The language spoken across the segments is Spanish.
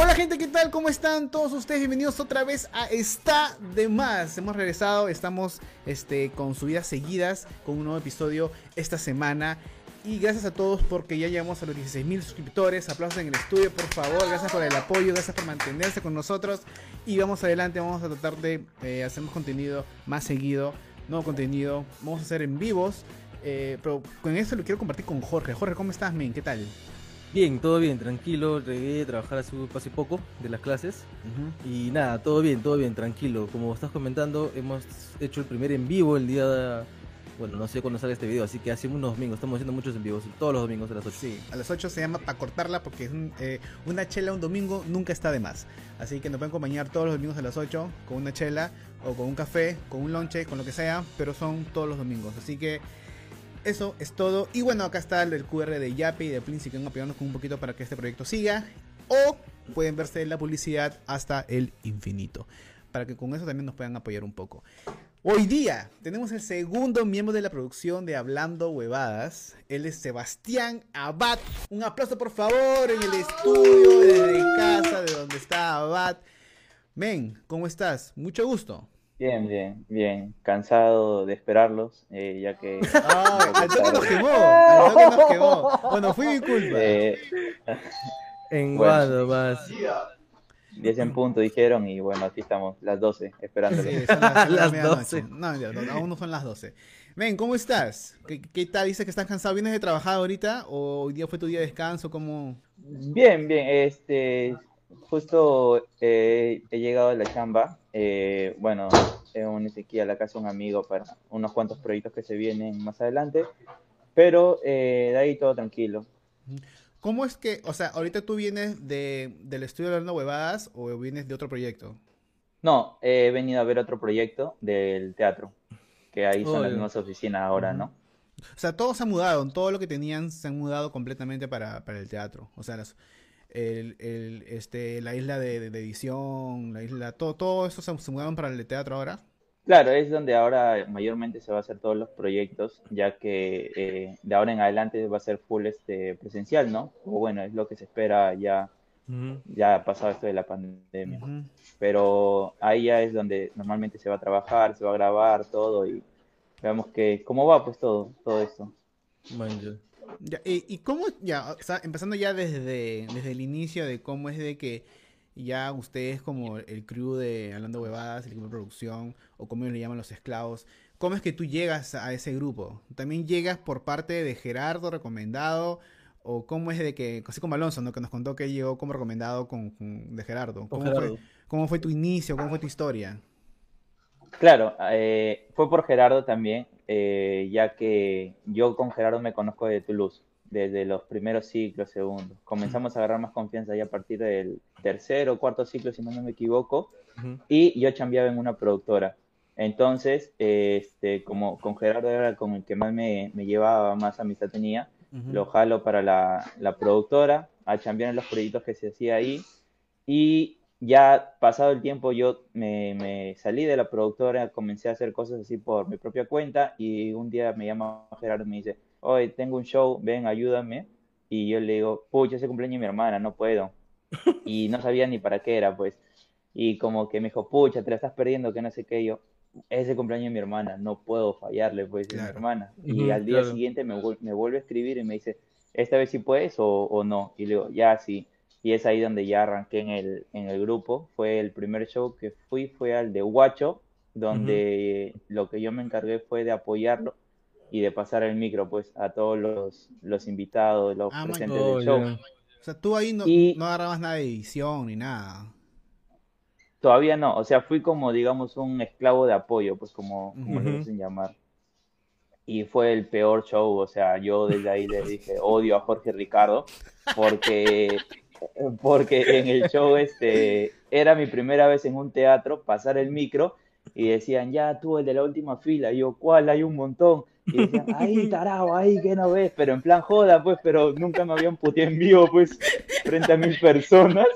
Hola gente, ¿qué tal? ¿Cómo están todos ustedes? Bienvenidos otra vez a Está de Más. Hemos regresado, estamos este, con subidas seguidas, con un nuevo episodio esta semana. Y gracias a todos porque ya llegamos a los 16.000 suscriptores. Aplausos en el estudio, por favor. Gracias por el apoyo, gracias por mantenerse con nosotros. Y vamos adelante, vamos a tratar de eh, hacer más contenido más seguido. Nuevo contenido, vamos a hacer en vivos. Eh, pero con eso lo quiero compartir con Jorge. Jorge, ¿cómo estás, men? ¿Qué tal? Bien, todo bien, tranquilo, llegué a trabajar hace, hace poco de las clases y nada, todo bien, todo bien, tranquilo. Como estás comentando, hemos hecho el primer en vivo el día, de, bueno, no sé cuándo sale este video, así que hace unos domingos, estamos haciendo muchos en vivos, todos los domingos a las 8. Sí, a las 8 se llama para cortarla porque es eh, una chela un domingo nunca está de más. Así que nos pueden acompañar todos los domingos a las 8 con una chela o con un café, con un lonche, con lo que sea, pero son todos los domingos. Así que eso es todo. Y bueno, acá está el QR de Yapi y de Plin si quieren apoyarnos con un poquito para que este proyecto siga. O pueden verse la publicidad hasta el infinito. Para que con eso también nos puedan apoyar un poco. Hoy día tenemos el segundo miembro de la producción de Hablando Huevadas. Él es Sebastián Abad. Un aplauso por favor en el estudio, desde casa, de donde está Abad. Men, ¿cómo estás? Mucho gusto. Bien, bien, bien. Cansado de esperarlos, eh, ya que... Ah, al toque nos quemó, al toque nos quemó. Bueno, fui mi culpa. Eh, En Bueno. Guado más. 10 en punto dijeron y bueno, aquí estamos, las 12, esperándolos. Sí, son las, son las Las medianoche. 12. No, ya, no, aún no son las 12. Men, ¿cómo estás? ¿Qué, qué tal? Dices que estás cansado. ¿Vienes de trabajar ahorita? ¿O hoy día fue tu día de descanso? ¿Cómo? Bien, bien, este, justo eh, he llegado a la chamba. Eh, bueno, he unido a la casa de un amigo para unos cuantos proyectos que se vienen más adelante, pero eh, de ahí todo tranquilo. ¿Cómo es que, o sea, ahorita tú vienes de, del estudio hablando huevadas o vienes de otro proyecto? No, he venido a ver otro proyecto del teatro, que ahí son Oh, las mismas oficinas ahora, ¿no? O sea, todos se han mudado, todo lo que tenían se han mudado completamente para, para el teatro. O sea, las- el, el, este, la isla de, de- de edición, la isla, todo, todo eso se, se mudaron para el teatro ahora. Claro, es donde ahora mayormente se va a hacer todos los proyectos, ya que eh, de ahora en adelante va a ser full este presencial, ¿no? O bueno, es lo que se espera ya, ya pasado esto de la pandemia. Pero ahí ya es donde normalmente se va a trabajar, se va a grabar todo y veamos que cómo va pues todo, todo esto. Man, ya. Y, y cómo, ya, o sea, empezando ya desde, desde el inicio de cómo es de que ya ustedes como el crew de Hablando Huevadas, el equipo de producción, o como le llaman los esclavos, ¿cómo es que tú llegas a ese grupo? ¿También llegas por parte de Gerardo recomendado? ¿O cómo es de que, así como Alonso, ¿no? que nos contó que llegó como recomendado con, con- de Gerardo? Con ¿Cómo, Gerardo. Fue, ¿Cómo fue tu inicio? ¿Cómo fue tu historia? Claro, eh, fue por Gerardo también, eh, ya que yo con Gerardo me conozco de Toulouse, desde los primeros ciclos, segundos. Comenzamos a agarrar más confianza ya a partir del tercero o cuarto ciclo, si no me equivoco, y yo chambeaba en una productora. Entonces, eh, este, como con Gerardo era con el que más me, me llevaba, más amistad tenía, Ujú. lo jalo para la, la productora, a chambear en los proyectos que se hacía ahí. Y ya pasado el tiempo yo me, me salí de la productora, comencé a hacer cosas así por mi propia cuenta y un día me llama Gerardo y me dice, oye, tengo un show, ven, ayúdame. Y yo le digo, pucha, ese cumpleaños de mi hermana, no puedo. Y no sabía ni para qué era, pues. Y como que me dijo, pucha, te la estás perdiendo, que no sé qué. Y yo, ese cumpleaños de mi hermana, no puedo fallarle, pues, es mi Claro. hermana. Y al día claro. siguiente me, me vuelve a escribir y me dice, esta vez sí puedes o, o no. Y le digo, ya sí. Y es ahí donde ya arranqué en el, en el grupo. Fue el primer show que fui, fue al de Huacho, donde lo que yo me encargué fue de apoyarlo y de pasar el micro, pues, a todos los, los invitados, los Ah, presentes del show. O sea, tú ahí no, Y- no agarrabas nada de edición ni nada. Todavía no, o sea, fui como, digamos, un esclavo de apoyo, pues como, como le Ujú. dicen llamar. Y fue el peor show, o sea, yo desde ahí le dije, odio a Jorge Ricardo, porque, porque en el show este, era mi primera vez en un teatro, pasar el micro, y decían, ya tú, el de la última fila, y yo, ¿cuál? Hay un montón. Y decían, ahí, tarao, ahí, que no ves, pero en plan joda, pues, pero nunca me habían puteado en vivo, pues, frente a mil personas.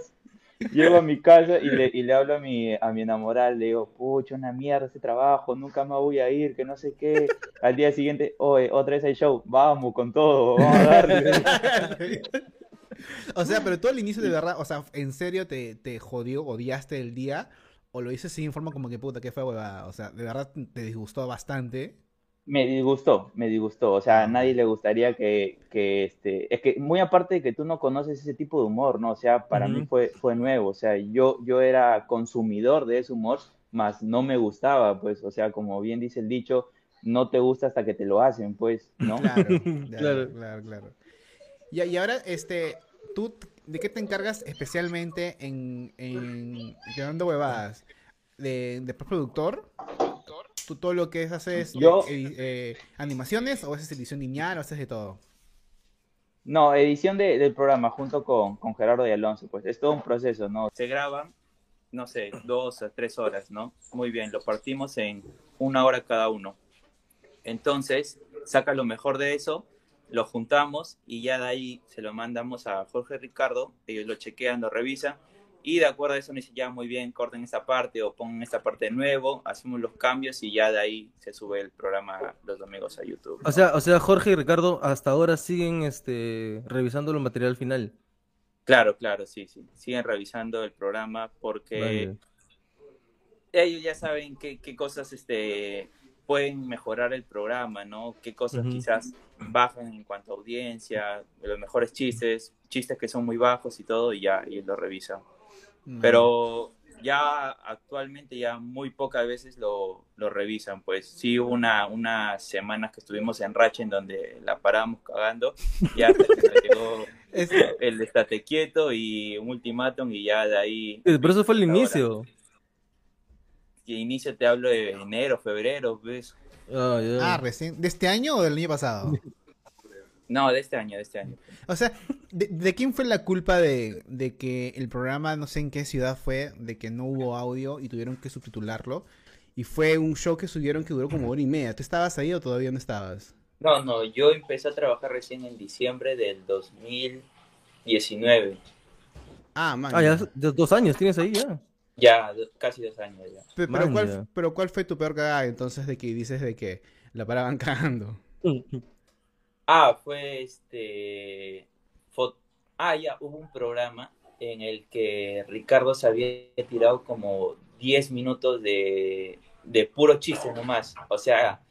Llego a mi casa y le, y le hablo a mi, a mi enamorada, le digo, pucha, una mierda ese trabajo, nunca me voy a ir, que no sé qué. Al día siguiente, oye, otra vez hay show, vamos con todo, vamos a darle. O sea, pero tú al inicio de verdad, o sea, ¿en serio te, te jodió, odiaste el día? ¿O lo hice sin forma como que puta, que fue huevada? O sea, ¿de verdad te disgustó bastante? Me disgustó, me disgustó. O sea, a nadie le gustaría que, que este, es que muy aparte de que tú no conoces ese tipo de humor, ¿no? O sea, para mí fue, fue nuevo. O sea, yo, yo era consumidor de ese humor, más no me gustaba, pues, o sea, como bien dice el dicho, no te gusta hasta que te lo hacen, pues, ¿no? Claro, claro, Claro. claro, claro. Y, y ahora, este, ¿tú de qué te encargas especialmente en, en Quedando Huevadas? ¿De, de productor? ¿Tú todo lo que es, haces Yo- eh, eh, animaciones o haces edición lineal o haces de todo? No, edición de- del programa junto con, con Gerardo y Alonso, pues es todo un proceso, ¿no? Se graban, no sé, dos a tres horas, ¿no? Muy bien, lo partimos en una hora cada uno. Entonces, saca lo mejor de eso, lo juntamos y ya de ahí se lo mandamos a Jorge Ricardo, ellos lo chequean, lo revisan y de acuerdo a eso nos dicen ya muy bien, corten esta parte o pongan esta parte de nuevo, hacemos los cambios y ya de ahí se sube el programa los domingos a YouTube. O sea, o sea, Jorge y Ricardo hasta ahora siguen este revisando el material final. Claro, claro, sí, sí. Siguen revisando el programa porque Vale. ellos ya saben qué, qué cosas este, pueden mejorar el programa, ¿no? Qué cosas quizás bajan en cuanto a audiencia, los mejores chistes, chistes que son muy bajos y todo, y ya ellos lo revisan. Mm. Pero ya actualmente ya muy pocas veces lo, lo revisan, pues sí hubo una, unas semanas que estuvimos en racha en donde la paramos cagando, ya hasta que nos llegó el estate quieto y un ultimátum y ya de ahí Pero eso fue el Ahora. De inicio te hablo de enero, febrero, ¿ves? Ah, ya. ah, recién. ¿De este año o del año pasado? No, de este año, de este año. O sea, ¿de, de quién fue la culpa de, de que el programa, no sé en qué ciudad fue, de que no hubo audio y tuvieron que subtitularlo? Y fue un show que subieron que duró como hora y media. ¿Tú estabas ahí o todavía no estabas? No, no, yo empecé a trabajar recién en diciembre del 2019. Ah, man. Ah, ya, ya dos años tienes ahí ya. Ya, casi dos años ya. Pe- Pero, Man, ¿cuál, ya. pero ¿cuál fue tu peor cagada entonces de que dices de que la paraban cagando? Ah, fue este... fo- Ah, ya, hubo un programa en el que Ricardo se había tirado como 10 minutos de, de puro chiste nomás. O sea,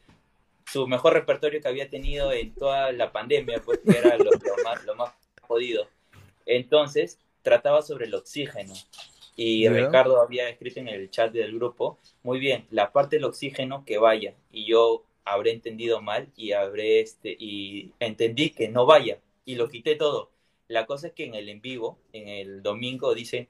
su mejor repertorio que había tenido en toda la pandemia, pues que era lo, lo más, lo más jodido. Entonces, trataba sobre el oxígeno. Y. Ricardo había escrito en el chat del grupo, muy bien, la parte del oxígeno que vaya. Y yo habré entendido mal y habré este y entendí que no vaya y lo quité todo. La cosa es que en el en vivo, en el domingo, dicen,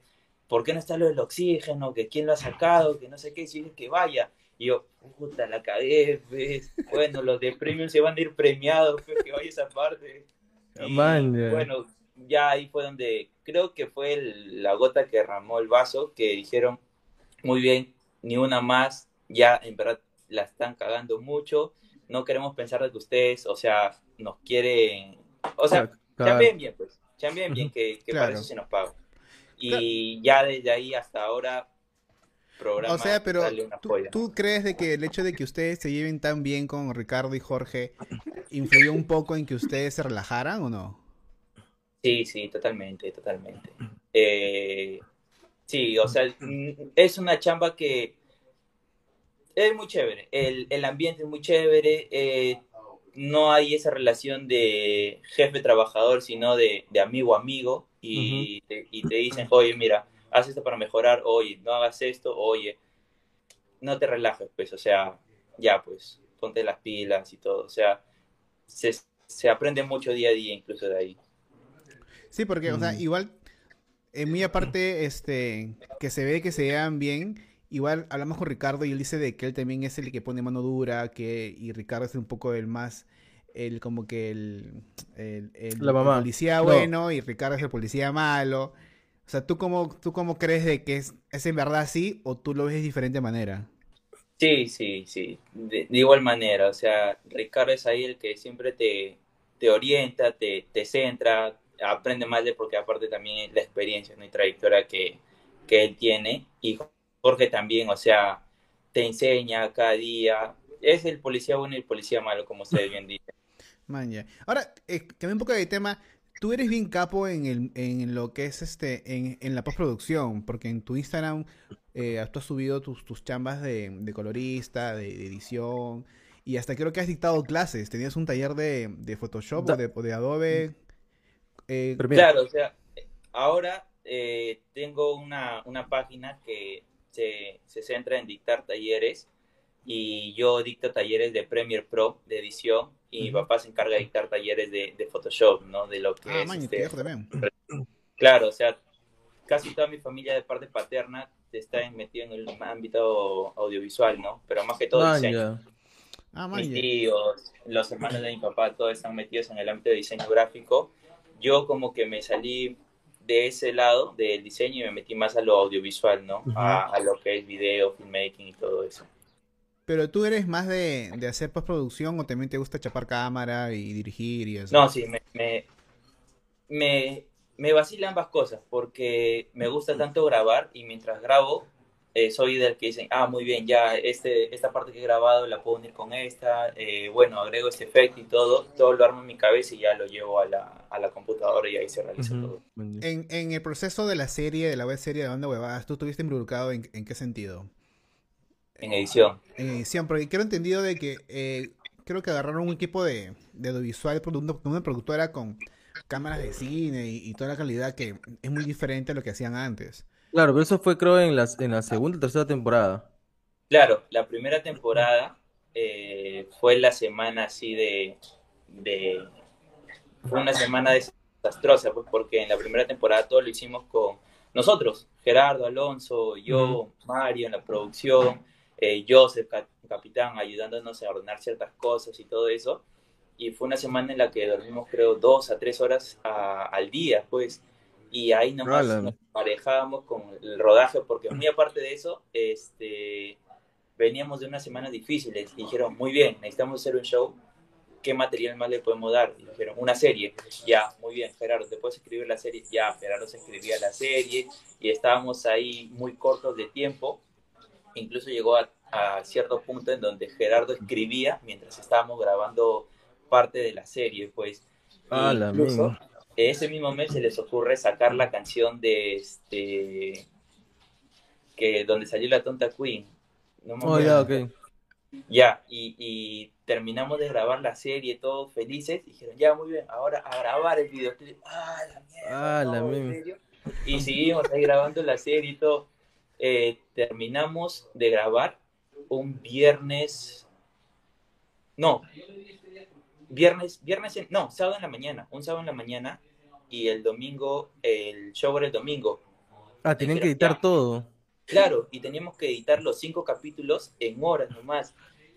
¿por qué no está lo del oxígeno? ¿Que quién lo ha sacado? Que no sé qué, si que vaya. Y yo, puta, la cagué, pues. Bueno, los de premium se van a ir premiados, pues, que vaya esa parte. Y, bueno, ya ahí fue donde creo que fue el- la gota que derramó el vaso, que dijeron, muy bien, ni una más, ya en verdad la están cagando mucho, no queremos pensar de que ustedes, o sea, nos quieren, o sea, Claro. bien, pues, chambeen bien, que, que Claro. para eso se nos paga. Y ya desde ahí hasta ahora, programa O sea, pero ¿tú, tú crees de que el hecho de que ustedes se lleven tan bien con Ricardo y Jorge influyó un poco en que ustedes se relajaran o no? Sí, sí, totalmente, totalmente. Eh, sí, o sea, mm, es una chamba que es muy chévere. El, el ambiente es muy chévere. eh, no hay esa relación de jefe-trabajador, sino de, de amigo-amigo. Y, te, y te dicen, oye, mira, haz esto para mejorar. Oye, no hagas esto. Oye, no te relajes, pues. O sea, ya, pues, ponte las pilas y todo. O sea, se, se aprende mucho día a día, incluso de ahí. Sí, porque, o sea, Mm. igual, en muy aparte, este, que se ve que se llevan bien, igual hablamos con Ricardo y él dice de que él también es el que pone mano dura, que, y Ricardo es un poco el más, el, como que el, el, el- La mamá. el policía No. bueno y Ricardo es el policía malo. O sea, ¿tú cómo, tú cómo crees de que es, es en verdad así o tú lo ves de diferente manera? Sí, sí, sí, de, de igual manera, o sea, Ricardo es ahí el que siempre te, te orienta, te, te centra, aprende más de porque aparte también la experiencia ¿no? y trayectoria que, que él tiene y Jorge también, o sea, te enseña cada día, es el policía bueno y el policía malo, como ustedes bien dicen. Man. Ahora, eh, cambié un poco de tema. tú eres bien capo en, el, en lo que es este, en, en la postproducción, porque en tu Instagram eh, tú has subido tus, tus chambas de, de colorista, de, de edición, y hasta creo que has dictado clases. Tenías un taller de, de Photoshop o, de, o de Adobe. Eh, claro, o sea, ahora eh, tengo una, una, página que se, se, centra en dictar talleres y yo dicto talleres de Premiere Pro, de edición, y mi papá se encarga de dictar talleres de, de Photoshop, ¿no? De lo que ah, es... Man, este, claro, o sea, casi toda mi familia de parte paterna está metido en el ámbito audiovisual, ¿no? Pero más que todo Man, diseño. Ah, man, Mis tíos, los hermanos de mi papá, todos están metidos en el ámbito de diseño gráfico. Yo como que me salí de ese lado del diseño y me metí más a lo audiovisual, ¿no? A lo que es video, filmmaking y todo eso. Pero tú eres más de, de hacer postproducción o también te gusta chapar cámara y dirigir y eso. No, sí, me, me, me, me vacila ambas cosas porque me gusta tanto grabar y mientras grabo eh, soy del que dicen, ah, muy bien, ya este, esta parte que he grabado la puedo unir con esta, eh, bueno, agrego este efecto y todo, todo lo armo en mi cabeza y ya lo llevo a la, a la computadora y ahí se realiza todo. En, en el proceso de la serie, de la web serie de Banda Huevadas, ¿tú estuviste involucrado en, en qué sentido? En edición. En edición, porque quiero entendido de que eh, creo que agarraron un equipo de, de audiovisual, produ- de una productora con cámaras de cine y, y toda la calidad que es muy diferente a lo que hacían antes. Claro, pero eso fue creo en la, en la segunda o tercera temporada. Claro, la primera temporada eh, fue la semana así de, de... Fue una semana desastrosa, pues porque en la primera temporada todo lo hicimos con nosotros, Gerardo, Alonso, yo, Mario en la producción, eh, Joseph, cap- capitán, ayudándonos a ordenar ciertas cosas y todo eso. Y fue una semana en la que dormimos creo dos a tres horas a- al día, pues. Y ahí nomás Ala. nos parejábamos con el rodaje, porque muy aparte de eso, este, veníamos de unas semanas difíciles. Y dijeron, muy bien, necesitamos hacer un show. ¿Qué material más le podemos dar? Y dijeron, una serie. Ya, muy bien, Gerardo, ¿te puedes escribir la serie? Ya, Gerardo se escribía la serie y estábamos ahí muy cortos de tiempo. Incluso llegó a, a cierto punto en donde Gerardo escribía mientras estábamos grabando parte de la serie, pues. Ah, la Incluso. Ese mismo mes se les ocurre sacar la canción de este que donde salió la tonta Queen. No me Oh, ya, ok. Ya, y, y terminamos de grabar la serie, todos felices, y dijeron, ya, muy bien, ahora a grabar el videoclip. Ah, la mierda, Ah, la. Y seguimos ahí grabando la serie y todo. Eh, terminamos de grabar un viernes, no, viernes, viernes, en- no, sábado en la mañana, un sábado en la mañana, y el domingo, el show era el domingo. Ah, tenían que editar ya. todo. Claro, y teníamos que editar los cinco capítulos en horas nomás.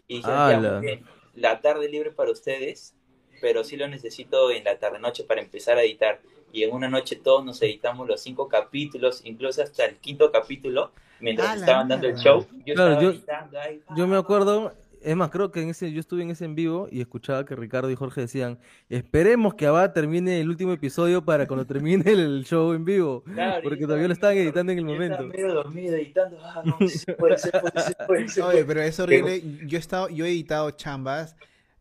Y ya, ¡Hala! muy bien, la tarde libre para ustedes, pero sí lo necesito en la tarde noche para empezar a editar. Y en una noche todos nos editamos los cinco capítulos, incluso hasta el quinto capítulo, mientras ¡A la estaban dando el show. Yo Claro, estaba yo- editando ahí. Yo me acuerdo, es más, creo que en ese, yo estuve en ese en vivo y escuchaba que Ricardo y Jorge decían, esperemos que Abad termine el último episodio para cuando termine el show en vivo, Claro, porque todavía lo estaba estaban editando en el estaba momento. medio dormido editando. Ah, no, puede ser, puede ser, puede ser, Oye, pero es horrible. Yo he estado, yo he editado chambas,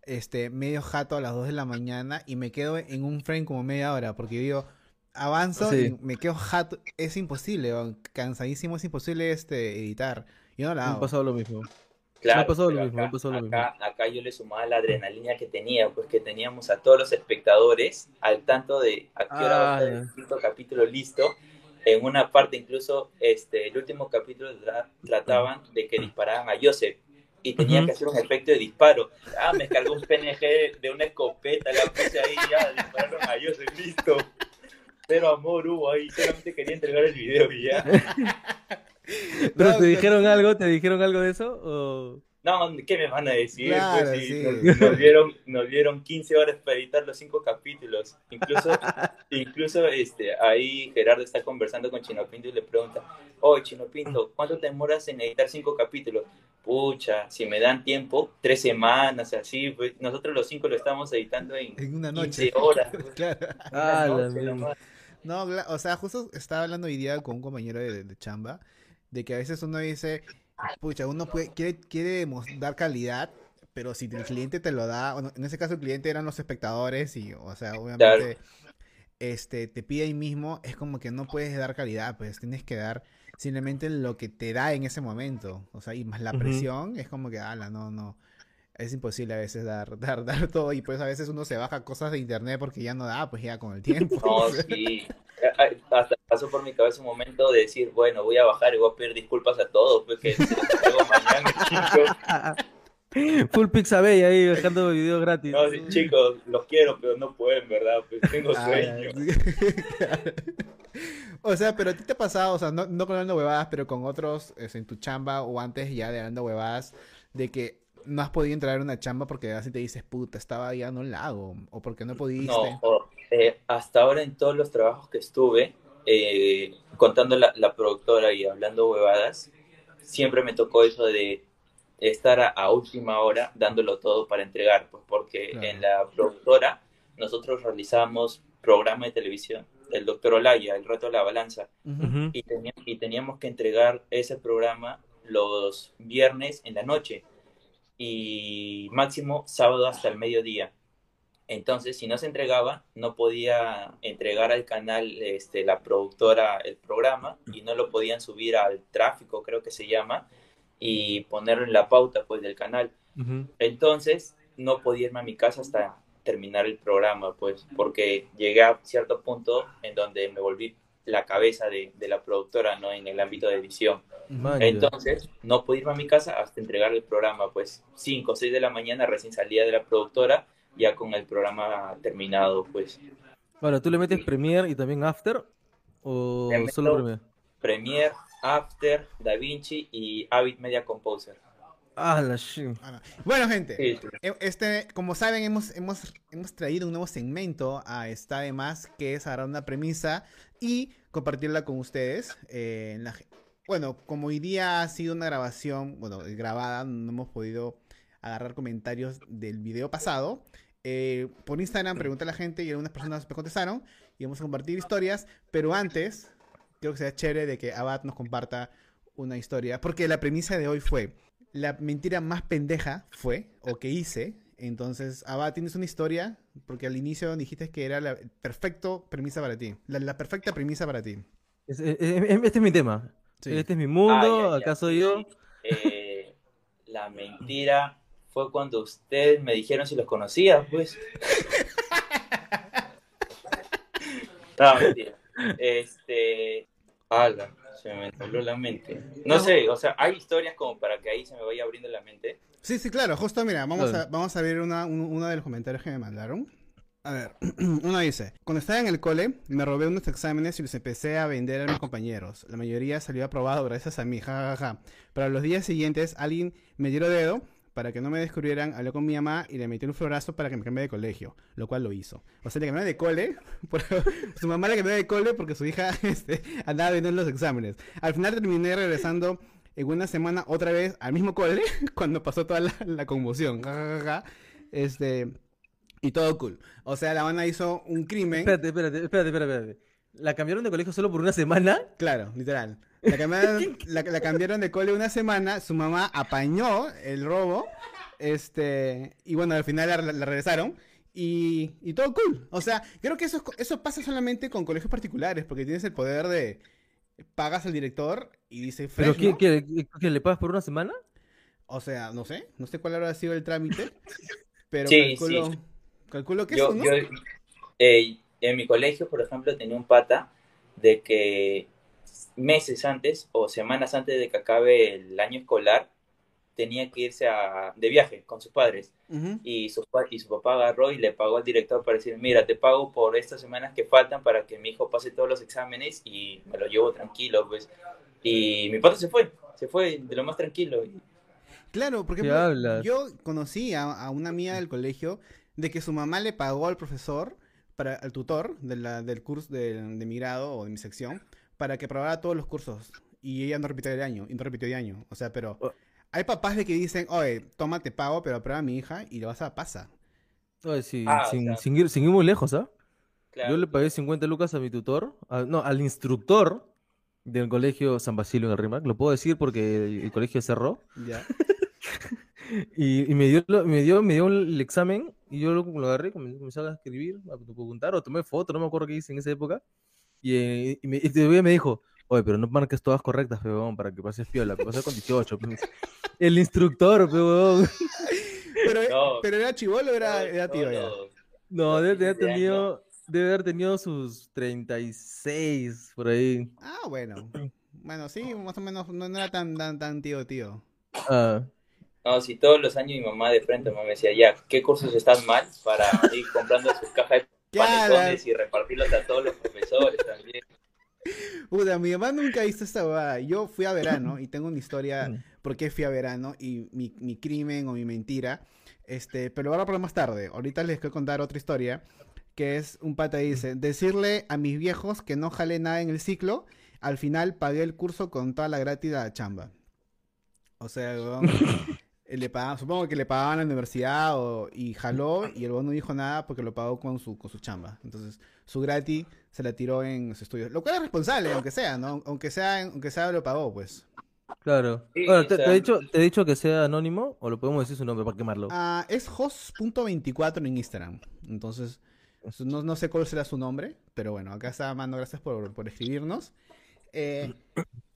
este, medio jato a las 2 de la mañana y me quedo en un frame como media hora, porque digo, avanzo Sí. y me quedo jato. Es imposible, cansadísimo, es imposible este editar. Yo no la Me ha hago. pasado lo mismo. Claro, Me lo mismo, me acá, lo acá, acá yo le sumaba la adrenalina que tenía, pues que teníamos a todos los espectadores al tanto de a qué hora va a estar Ah. el quinto capítulo listo. En una parte incluso, este, el último capítulo tra- trataban de que disparaban a Joseph y tenía que hacer un efecto de disparo. Ah, me cargó un PNG de una escopeta, la puse ahí, ya dispararon a Joseph, listo. Pero amor hubo ahí, solamente quería entregar el video y ya. ¿Pero No, te no, dijeron algo? ¿Te dijeron algo de eso? O... No, ¿qué me van a decir? Claro, pues, sí. Nos, nos dieron, nos dieron 15 horas para editar los cinco capítulos. Incluso, incluso este, ahí Gerardo está conversando con Chino Pinto y le pregunta, oye Chino Pinto, ¿cuánto te demoras en editar cinco capítulos? Pucha, si me dan tiempo, tres semanas, así, pues, nosotros los cinco lo estamos editando en En una 15 noche. horas. pues, Claro. Ah, una noche. No, o sea, justo estaba hablando hoy día con un compañero de, de chamba, de que a veces uno dice, pucha, uno puede, quiere, quiere dar calidad, pero si el cliente te lo da, bueno, en ese caso el cliente eran los espectadores y, o sea, obviamente, este, te pide ahí mismo, es como que no puedes dar calidad, pues tienes que dar simplemente lo que te da en ese momento. O sea, y más la presión, es como que, ala, no, no. Es imposible a veces dar, dar, dar todo y pues a veces uno se baja cosas de internet porque ya no da, pues ya con el tiempo. No, sí. A- Hasta pasó por mi cabeza un momento de decir, bueno, voy a bajar y voy a pedir disculpas a todos, los traigo mañana, chicos. Full Pixabay ahí dejando videos gratis. No, sí, chicos, los quiero, pero no pueden, ¿verdad? Pues tengo Ah, sueño. O sea, pero a ti te ha pasado, o sea, no, no con Hablando Huevadas, pero con otros es, en tu chamba o antes ya de Hablando Huevadas, de que no has podido entrar a una chamba porque así te dices, puta, estaba ya no la hago, o porque no pudiste. No, eh, hasta ahora en todos los trabajos que estuve, eh, contando la, la productora y hablando huevadas, siempre me tocó eso de estar a, a última hora dándolo todo para entregar, pues porque Claro. en la productora nosotros realizábamos programa de televisión del doctor Olaya, El reto de la balanza, y, tenía- y teníamos que entregar ese programa los viernes en la noche y máximo sábado hasta el mediodía. Entonces, si no se entregaba, no podía entregar al canal este, la productora el programa y no lo podían subir al tráfico, creo que se llama, y ponerlo en la pauta pues del canal. Entonces, no podía irme a mi casa hasta terminar el programa, pues, porque llegué a cierto punto en donde me volví la cabeza de, de la productora, ¿no? En el ámbito de edición. Man. Entonces, no pude irme a mi casa hasta entregar el programa, pues, 5 o 6 de la mañana recién salía de la productora, ya con el programa terminado, pues. Ahora, ¿tú le metes Premiere y también After? ¿O solo Premiere? Premiere, After, DaVinci y Avid Media Composer. Ah, la shit. Ah, no. Bueno, gente, Sí, sí. e- este, como saben, hemos, hemos, hemos traído un nuevo segmento a Está de Más, que es agarrar una premisa y compartirla con ustedes. eh, en la ge- bueno, como hoy día ha sido una grabación, bueno, grabada, no hemos podido agarrar comentarios del video pasado. eh, por Instagram pregunté a la gente y algunas personas me contestaron y vamos a compartir historias, pero antes, creo que sea chévere de que Abad nos comparta una historia, porque la premisa de hoy fue, la mentira más pendeja fue, o que hice, entonces, Abad, tienes una historia, porque al inicio dijiste que era la perfecto premisa para ti, la, la perfecta premisa para ti. Es- es- es- este es mi tema. Sí. Este es mi mundo, Ah, ya, ya. acá soy yo. Eh, la mentira fue cuando ustedes me dijeron si los conocía, pues. No, mentira. Este. Ala, se me nubló la mente. No sé, o sea, hay historias como para que ahí se me vaya abriendo la mente. Sí, sí, claro, justo mira, vamos, a, vamos a ver una, un- uno de los comentarios que me mandaron. A ver, uno dice, cuando estaba en el cole, me robé unos exámenes y los empecé a vender a mis compañeros. La mayoría salió aprobado gracias a mí, jajaja. Pero a los días siguientes, alguien me dio dedo para que no me descubrieran, habló con mi mamá y le metí un florazo para que me cambie de colegio, lo cual lo hizo. O sea, le cambió de cole, por- su mamá le cambió de cole porque su hija este, andaba vendiendo los exámenes. Al final terminé regresando en una semana otra vez al mismo cole cuando pasó toda la, la conmoción. Este, y todo cool. O sea, la banda hizo un crimen. Espérate, espérate, espérate, espérate. ¿La cambiaron de colegio solo por una semana? Claro, literal. La cambiaron, la, la cambiaron de cole una semana, su mamá apañó el robo, este, y bueno, al final la, la regresaron, y, y todo cool. O sea, creo que eso, es co- eso pasa solamente con colegios particulares, porque tienes el poder de, pagas al director y dice, ¿Pero qué, ¿no? qué- qué- qué, le pagas por una semana? O sea, no sé, no sé cuál habrá sido el trámite, pero Sí, calculo, sí. calculo que Yo, eso, ¿no? yo, eh, en mi colegio, por ejemplo, tenía un pata de que meses antes o semanas antes de que acabe el año escolar, tenía que irse a, de viaje con sus padres. Ujú. Y su, y su papá agarró y le pagó al director para decir, mira, te pago por estas semanas que faltan para que mi hijo pase todos los exámenes y me lo llevo tranquilo, pues. Y mi pata se fue, se fue de lo más tranquilo. Claro, porque yo conocí a, a una amiga del colegio de que su mamá le pagó al profesor, para, al tutor de la- del curso de, de mi grado o de mi sección, para que aprobara todos los cursos. Y ella no repitió de año, y no repitió de año. O sea, pero Oh. hay papás de que dicen, oye, toma, te pago, pero aprueba a mi hija y lo vas a pasa. Oye, sí, Ah, sin, ir, sin ir muy lejos, ¿ah? claro, Yo le pagué 50 lucas a mi tutor, a- no, al instructor del colegio San Basilio en el RIMAC, lo puedo decir porque el, el colegio cerró, Ya. y, y me, dio, me, dio, me dio el examen y yo lo, lo agarré, comencé, comencé a escribir, a preguntar, o tomé foto, no me acuerdo qué hice en esa época. Y, eh, y, me, y todavía me dijo, oye, pero no marques todas correctas, pe, huevón, para que pases piola, que pases con 18. pe". El instructor, pe, huevón. Pero, No. pero era chivolo o era, era tío ya. No, debe, debe haber 15 años. tenido, debe haber tenido sus 36, por ahí. Ah, bueno. Bueno, sí, más o menos no, no era tan, tan, tan tío, tío. Ah, No, si todos los años mi mamá de frente me decía, ya, ¿qué cursos están mal? Para ir comprando sus cajas de Y repartirlos a todos los profesores también. Puta, mi mamá nunca hizo esta huevada. Yo fui a verano y tengo una historia Mm. por qué fui a verano y mi, mi crimen o mi mentira. Este, pero ahora por más tarde. Ahorita les quiero contar otra historia. Que es un pata dice, decirle a mis viejos que no jale nada en el ciclo. Al final pagué el curso con toda la gratis de la chamba. O sea, weón, le pagaban- supongo que le pagaban a la universidad o- y jaló y el weón no dijo nada porque lo pagó con su, con su chamba. Entonces, su gratis se la tiró en sus estudios. Lo cual es responsable, aunque sea, ¿no? Aunque sea, aunque sea lo pagó, pues. claro. Sí, Bueno, o ¿te, he dicho, ¿te he dicho que sea anónimo o lo podemos decir su nombre para quemarlo? Ah, es host.24 en Instagram. Entonces, no, no sé cuál será su nombre, pero bueno, acá está Mando, gracias por, por escribirnos. Eh,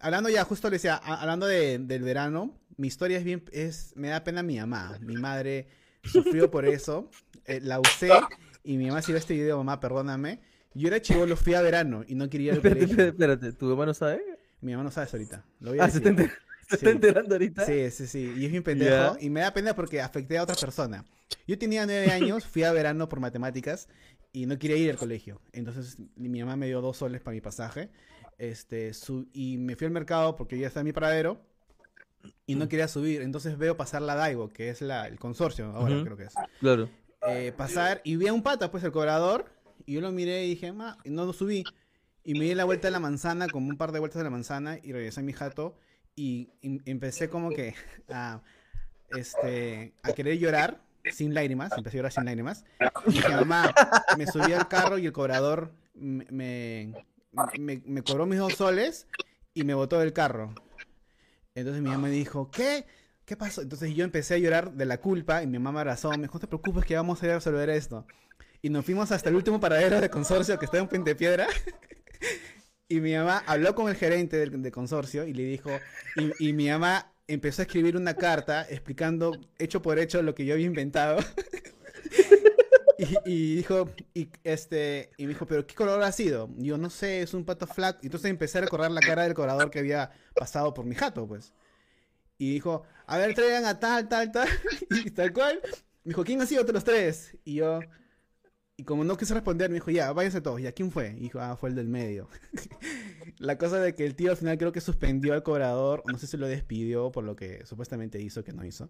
hablando ya, justo le decía, hablando de- del verano, mi historia es bien, es, me da pena mi mamá. Mi madre sufrió por eso, eh, la usé y mi mamá si ve este video, mamá, perdóname. Yo era chivolo, fui a verano y no quería ir al Espérate, colegio. espérate, espérate, ¿tu hermano sabe? Mi mamá no sabe eso ahorita. Lo voy a Ah, se decir. está, se está Sí. enterando ahorita. Sí, sí, sí. Y es bien pendejo. Ya. Y me da pena porque afecté a otra persona. Yo tenía nueve años, fui a verano por matemáticas y no quería ir al colegio. Entonces mi mamá me dio dos soles para mi pasaje. Este, su- y me fui al mercado porque ya está en mi paradero y no quería subir. Entonces veo pasar la Daigo, que es la, el consorcio, ahora creo que es. Claro. Eh, pasar y vi a un pata, pues el cobrador. Y yo lo miré y dije, ma, no lo subí. Y me di la vuelta de la manzana, como un par de vueltas de la manzana, y regresé a mi jato. Y, y empecé como que a, este, a querer llorar sin lágrimas. Empecé a llorar sin lágrimas. Y dije, mamá, me subí al carro y el cobrador me, me, me- me cobró mis dos soles y me botó del carro. Entonces mi mamá me dijo, ¿qué? ¿Qué pasó? Entonces yo empecé a llorar de la culpa y mi mamá me abrazó. Me dijo, no te preocupes que vamos a ir a resolver esto. Y nos fuimos hasta el último paradero de consorcio que está en Puente Piedra. Y mi mamá habló con el gerente del, del consorcio y le dijo, y, y mi mamá empezó a escribir una carta explicando hecho por hecho lo que yo había inventado. Y, dijo, y este, y me dijo, pero ¿qué color ha sido? Y yo no sé, es un pato flaco. Y entonces empecé a recordar la cara del cobrador que había pasado por mi jato, pues. Y dijo, a ver, traigan a tal, tal, tal. Y tal cual. Me dijo, ¿quién ha sido los tres? Y yo, y como no quise responder, me dijo, ya, váyanse todos. ¿Ya quién fue? Y dijo, ah, fue el del medio. la cosa de que el tío al final creo que suspendió al cobrador, no sé si lo despidió por lo que supuestamente hizo, que no hizo.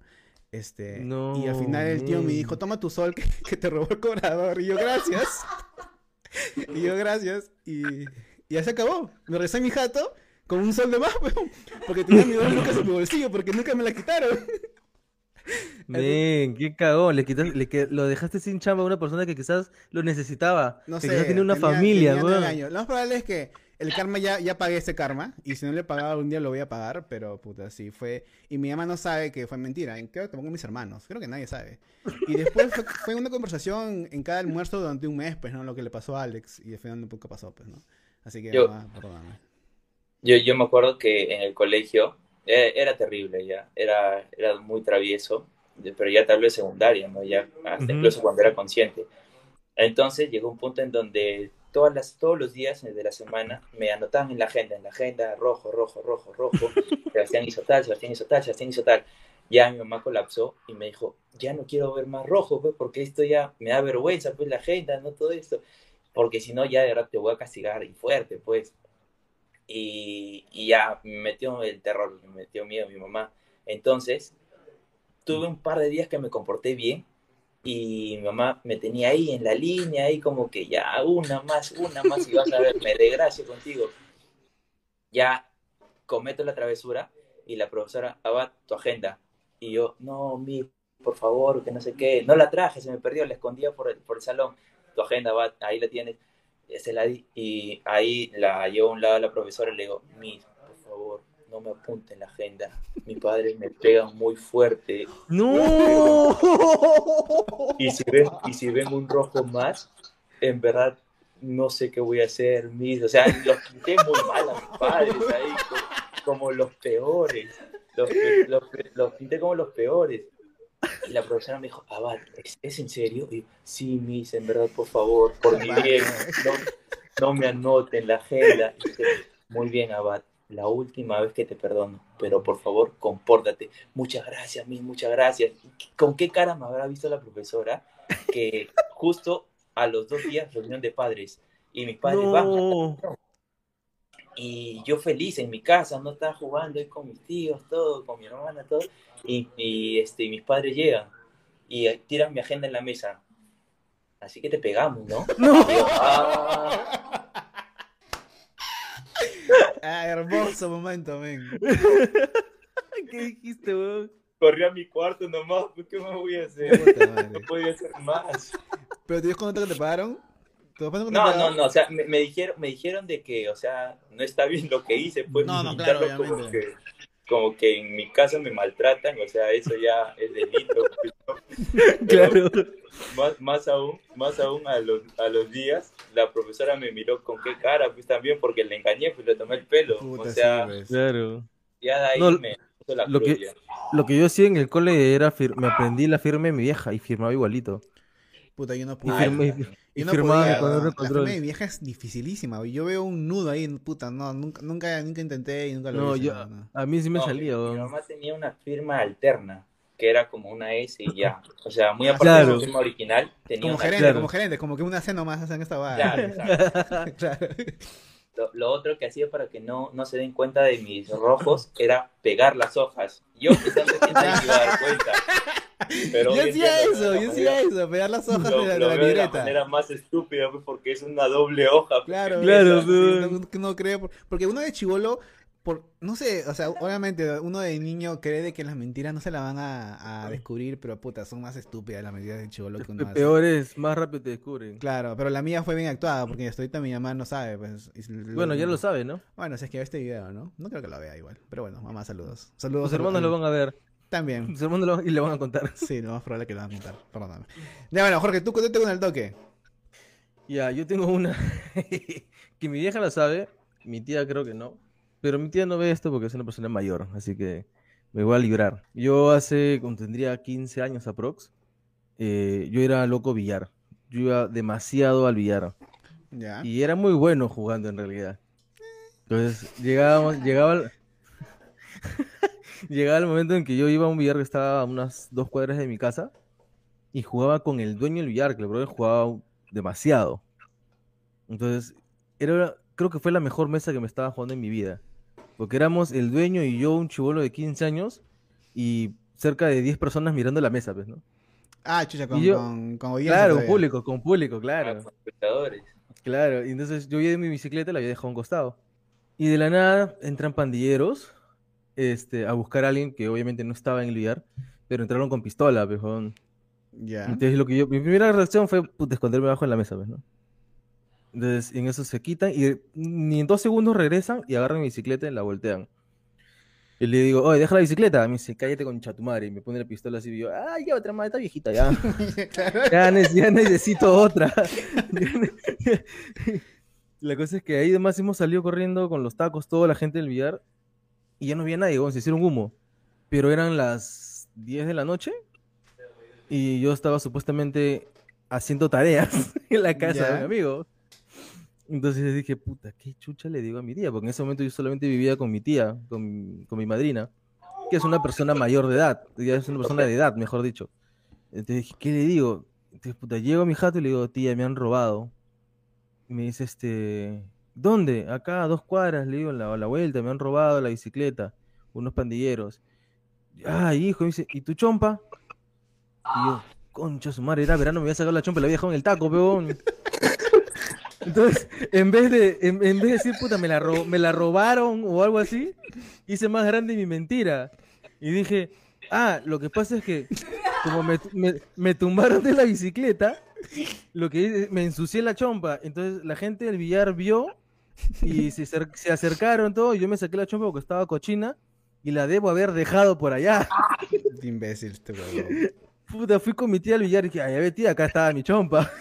Este, No, y al final el tío me dijo, toma tu sol que, que te robó el cobrador. Y yo, gracias. y yo, gracias. Y, y ya se acabó. Me regresé a mi jato con un sol de más, weón, porque tenía mi dos lucas en mi bolsillo, porque nunca me la quitaron. Men, qué cagón. Le quitas, le que- lo dejaste sin chamba a una persona que quizás lo necesitaba. No que sé. quizás tenía una tenía- familia, tenía nueve años. Lo más probable es que el karma ya, ya pagué ese karma. Y si no le pagaba algún día lo voy a pagar. Pero puta, sí fue. Y mi mamá no sabe que fue mentira. Creo que tampoco mis hermanos. Creo que nadie sabe. Y después fue, fue una conversación en cada almuerzo durante un mes, pues, ¿no? Lo que le pasó a Alex. Y al final nunca pasó, pues, ¿no? Así que, Yo- mamá, perdóname. Yo, yo me acuerdo que en el colegio era terrible ya, era, era muy travieso, de- pero ya tal vez secundaria, ¿no? Ya hasta Ujú. incluso cuando era consciente. Entonces llegó un punto en donde todas las, todos los días de la semana me anotaban en la agenda, en la agenda, rojo, rojo, rojo, rojo, Sebastián hizo tal, Sebastián hizo tal, Sebastián hizo tal. Ya mi mamá colapsó y me dijo, ya no quiero ver más rojo, pues, porque esto ya me da vergüenza, pues la agenda, no todo esto, porque si no ya de verdad te voy a castigar y fuerte, pues. Y, ya me metió el terror, me metió miedo mi mamá. Entonces, tuve un par de días que me comporté bien y mi mamá me tenía ahí en la línea, ahí como que ya una más, una más y vas a ver, me desgracio contigo. Ya cometo la travesura y la profesora, Abad, tu agenda. Y yo, no, mi, por favor, que no sé qué. No la traje, se me perdió, la escondía por el, por el salón. Tu agenda, Abad, ahí la tienes. La y ahí la llevo a un lado a la profesora y le digo, Miss, por favor, no me apunte en la agenda. Mi padre me pega muy fuerte. ¡No! Y si ven, y si ven un rojo más, en verdad no sé qué voy a hacer, mis, o sea, los pinté muy mal a mis padres ahí, co- como los peores, los, los pinté como los peores. La profesora me dijo, Abad, ¿es, es en serio? Y yo, sí, mis, en verdad, por favor, por mi bien, no, no me anoten la agenda. Y dije, muy bien, Abad, la última vez que te perdono, pero por favor, compórtate. Muchas gracias, mis, muchas gracias. ¿Con qué cara me habrá visto la profesora que justo a los dos días reunión de padres y mis padres van. Y yo feliz en mi casa, no estaba jugando ahí con mis tíos, todo, con mi hermana, todo, y, y, este, mis padres llegan y tiran mi agenda en la mesa. Así que te pegamos, ¿no? No. Yo, "Ah". Ah, hermoso momento, men. ¿Qué dijiste, weón? corrí a mi cuarto nomás, pues, ¿qué más voy a hacer? No podía hacer más. ¿Pero te dio cuenta que te pagaron? No, no, no, o sea, me, me dijeron, me dijeron de que, o sea, no está bien lo que hice, pues No, no, claro, como obviamente. que, como que en mi casa me maltratan, o sea, eso ya es delito. pues, Claro. Más, más aún, más aún a los, a los días, la profesora me miró con qué cara, pues también porque le engañé, pues le tomé el pelo. Puta, o sí, sea, pues. Claro. ya de ahí No, me puso la lo que-. Lo que yo hacía en el cole era, fir- me aprendí la firma de mi vieja y firmaba igualito. Puta, yo no Y, pude. Y- no. y no firmaba podía, cuaderno de la control. firma de mi vieja es dificilísima. Yo veo un nudo ahí, puta, no, nunca, nunca, nunca intenté y nunca lo No, hice. yo, no, a mí sí me No, salía, mi, mamá tenía una firma alterna, que era como una S y ya. O sea, muy Ah, aparte de su firma original, tenía Como una gerente, Claro. como gerente, como que una C nomás hacen esta va. Claro. Lo, lo otro que hacía para que no, no se den cuenta de mis rojos era pegar las hojas. Yo que se iba a dar cuenta. Pero yo hacía eso, de yo hacía eso, pegar las hojas Lo, de la, de lo la veo de la libreta. manera más estúpida, pues, porque es una doble hoja. pues, Claro, Claro, no, no creo, por- porque uno de chivolo, por, no sé, o sea, obviamente uno de niño cree de que las mentiras no se las van a, a descubrir, pero puta, son más estúpidas las mentiras de chivolo que uno hace. Peor es, más rápido te descubren. Claro, pero la mía fue bien actuada, porque hasta ahorita mi mamá no sabe, pues. y lo- Bueno, ya lo sabe, ¿no? Bueno, si es que ve este video, ¿no? No creo que lo vea igual. Pero bueno, mamá, saludos. Saludos. Los hermanos lo van a ver. También. Lo y le van a contar. Sí, lo más probable que lo van a contar. Perdóname. Ya, bueno, Jorge, tú cuéntate con el toque. Ya, yo tengo una que mi vieja la sabe, mi tía creo que no, pero mi tía no ve esto porque es una persona mayor, así que me voy a librar. Yo hace, cuando tendría 15 años aprox, eh, yo era loco billar. Yo iba demasiado al billar Ya. y era muy bueno jugando en realidad. Entonces, llegábamos, llegaba. llegaba el momento en que yo iba a un billar que estaba a unas dos cuadras de mi casa y jugaba con el dueño del billar, que el brother jugaba demasiado. Entonces, era, creo que fue la mejor mesa que me estaba jugando en mi vida. Porque éramos el dueño y yo, un chivolo de 15 años, y cerca de 10 personas mirando la mesa, pues, ¿no? Ah, chucha, con, yo- con, con audiencia Claro, con público, con público, Ah, claro. con espectadores. Claro, y entonces yo llevé mi bicicleta y la había dejado a un costado. Y de la nada entran pandilleros este, a buscar a alguien que obviamente no estaba en el billar, pero entraron con pistola, weón. Ya. Entonces lo que yo, mi primera reacción fue puta, esconderme abajo en la mesa, pues, ¿no? Entonces en eso se quitan y ni en dos segundos regresan y agarran mi bicicleta y la voltean. Y le digo, oye, deja la bicicleta. Me dice, cállate con tu madre. Y me pone la pistola así y yo, ay, ya otra madre, está viejita ya. Ya, ne- ya necesito otra. La cosa es que ahí además hemos salido corriendo con los tacos, toda la gente del billar, y ya no había nadie, weón, se hicieron humo. Pero eran las 10 de la noche y yo estaba supuestamente haciendo tareas en la casa Ya. de mi amigo. Entonces dije, puta, ¿qué chucha le digo a mi tía? Porque en ese momento yo solamente vivía con mi tía, con, con mi madrina, que es una persona mayor de edad, ya es una persona de edad, mejor dicho. Entonces dije, ¿qué le digo? Entonces, puta, llego a mi jato y le digo, tía, me han robado. Y me dice, este, ¿dónde? Acá, a dos cuadras, le digo, a la, a la vuelta, me han robado la bicicleta, unos pandilleros. Ah, hijo, dice, ¿y tu chompa? Y yo, concha su madre, era verano, me había sacado la chompa la había dejado en el taco, peón. Entonces, en vez de, en, en vez de decir, puta, me la, ro- me la robaron o algo así, hice más grande mi mentira. Y dije, ah, lo que pasa es que como me, me, me tumbaron de la bicicleta, lo que me ensucié la chompa. Entonces la gente del billar vio Y se, acer- se acercaron todo, y yo me saqué la chompa porque estaba cochina y la debo haber dejado por allá. Imbécil este huevón. Puta, fui con mi tía al billar y dije, ay, a ver, tía, acá estaba mi chompa.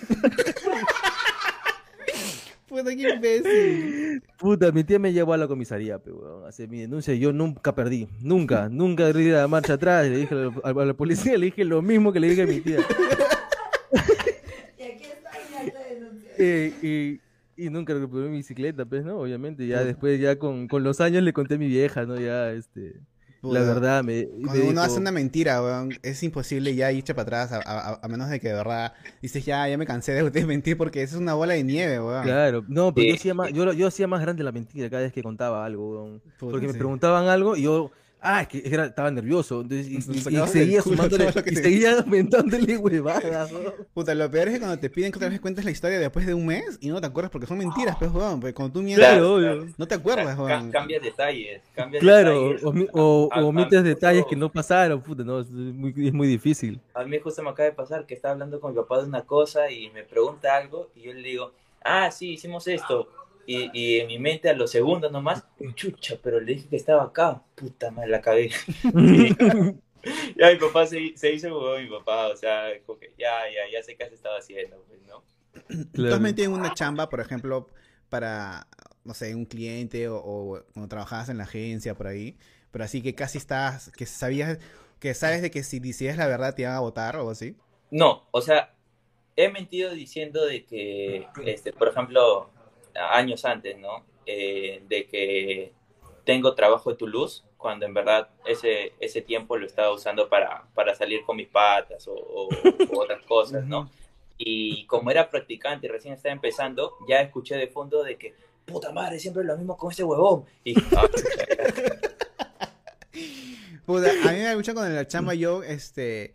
Puta, qué imbécil. Puta, mi tía me llevó a la comisaría, pe, weón, a hacer mi denuncia y yo nunca perdí, nunca, nunca di la marcha atrás, le dije a la, a la policía, le dije lo mismo que le dije a mi tía. Y aquí está mi acta de denuncia. Eh, y, y nunca recuperé mi bicicleta, pues, ¿no? Obviamente, ya después, ya con, con los años le conté a mi vieja, ¿no? Ya, este, la verdad, me, y me Cuando uno dijo, hace una mentira, weón, es imposible ya irse para atrás, a, a- a menos de que de verdad dices, ya, ya me cansé de ustedes mentir porque eso es una bola de nieve, weón. Claro, no, pero yo hacía más, yo, yo hacía más grande la mentira cada vez que contaba algo, weón. Puta, Porque me preguntaban algo y yo, ah, es que era- estaba nervioso, entonces, y, y- y seguía sumándole, y te- seguía aumentándole huevadas, weón. Puta, lo peor es que cuando te piden que otra vez cuentes la historia después de un mes y no te acuerdas porque son mentiras, pues, weón. Porque cuando tú mientes, Claro, no te acuerdas, weón. Cambias detalles, cambias Claro, detalles. o, o- omites detalles que no pasaron, puta, no, es muy, es muy difícil. A mí justo me acaba de pasar que estaba hablando con mi papá de una cosa y me pregunta algo y yo le digo, ah, sí, hicimos esto. Y, y en mi mente a los segundos nomás, chucha, pero le dije que estaba acá. Puta madre, la cagué. Ya mi papá se, se hizo huevón, mi papá, o sea, como que ya, ya, ya sé qué has estado haciendo, pues, ¿no? ¿Tú has Claro. metido en una chamba, por ejemplo, para, no sé, un cliente o, o cuando trabajabas en la agencia, por ahí? Pero así que casi estás, que sabías, que sabes de que si decías la verdad te iban a votar o algo así. No, o sea, he mentido diciendo de que, este, por ejemplo, años antes, ¿no? Eh, de que tengo trabajo en Toulouse, cuando en verdad ese, ese tiempo lo estaba usando para, para salir con mis patas o, o- o otras cosas, ¿no? Y como era practicante y recién estaba empezando, ya escuché de fondo de que, puta madre, siempre lo mismo con ese huevón. Y, ah, Puta, a mí me gusta cuando en la chamba yo, este,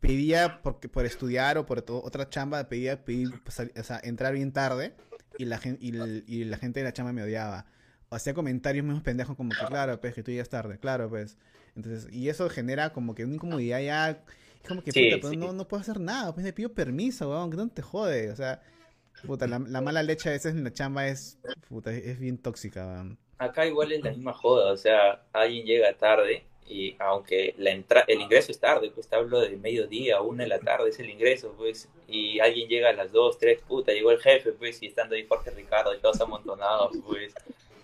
pedía porque, por estudiar o por to- otra chamba, pedía, pedir, sal- o sea, entrar bien tarde y la, gente, y, el- y la gente de la chamba me odiaba. O hacía comentarios mismos pendejos como que, claro, pues, que tú llegas tarde, claro, pues. Entonces, y eso genera como que una incomodidad ya, es como que, Sí, puta, pues, sí. no, no puedo hacer nada, pues me pido permiso, weón, que no te jode, o sea, puta, la, la mala leche a veces en la chamba es, puta, es bien tóxica, weón. acá igual es la misma joda, o sea, alguien llega tarde y aunque la entra el ingreso es tarde, pues te hablo de mediodía, una de la tarde es el ingreso, pues, y alguien llega a las dos, tres, puta, llegó el jefe, pues, y estando ahí Jorge Ricardo y todos amontonados, pues,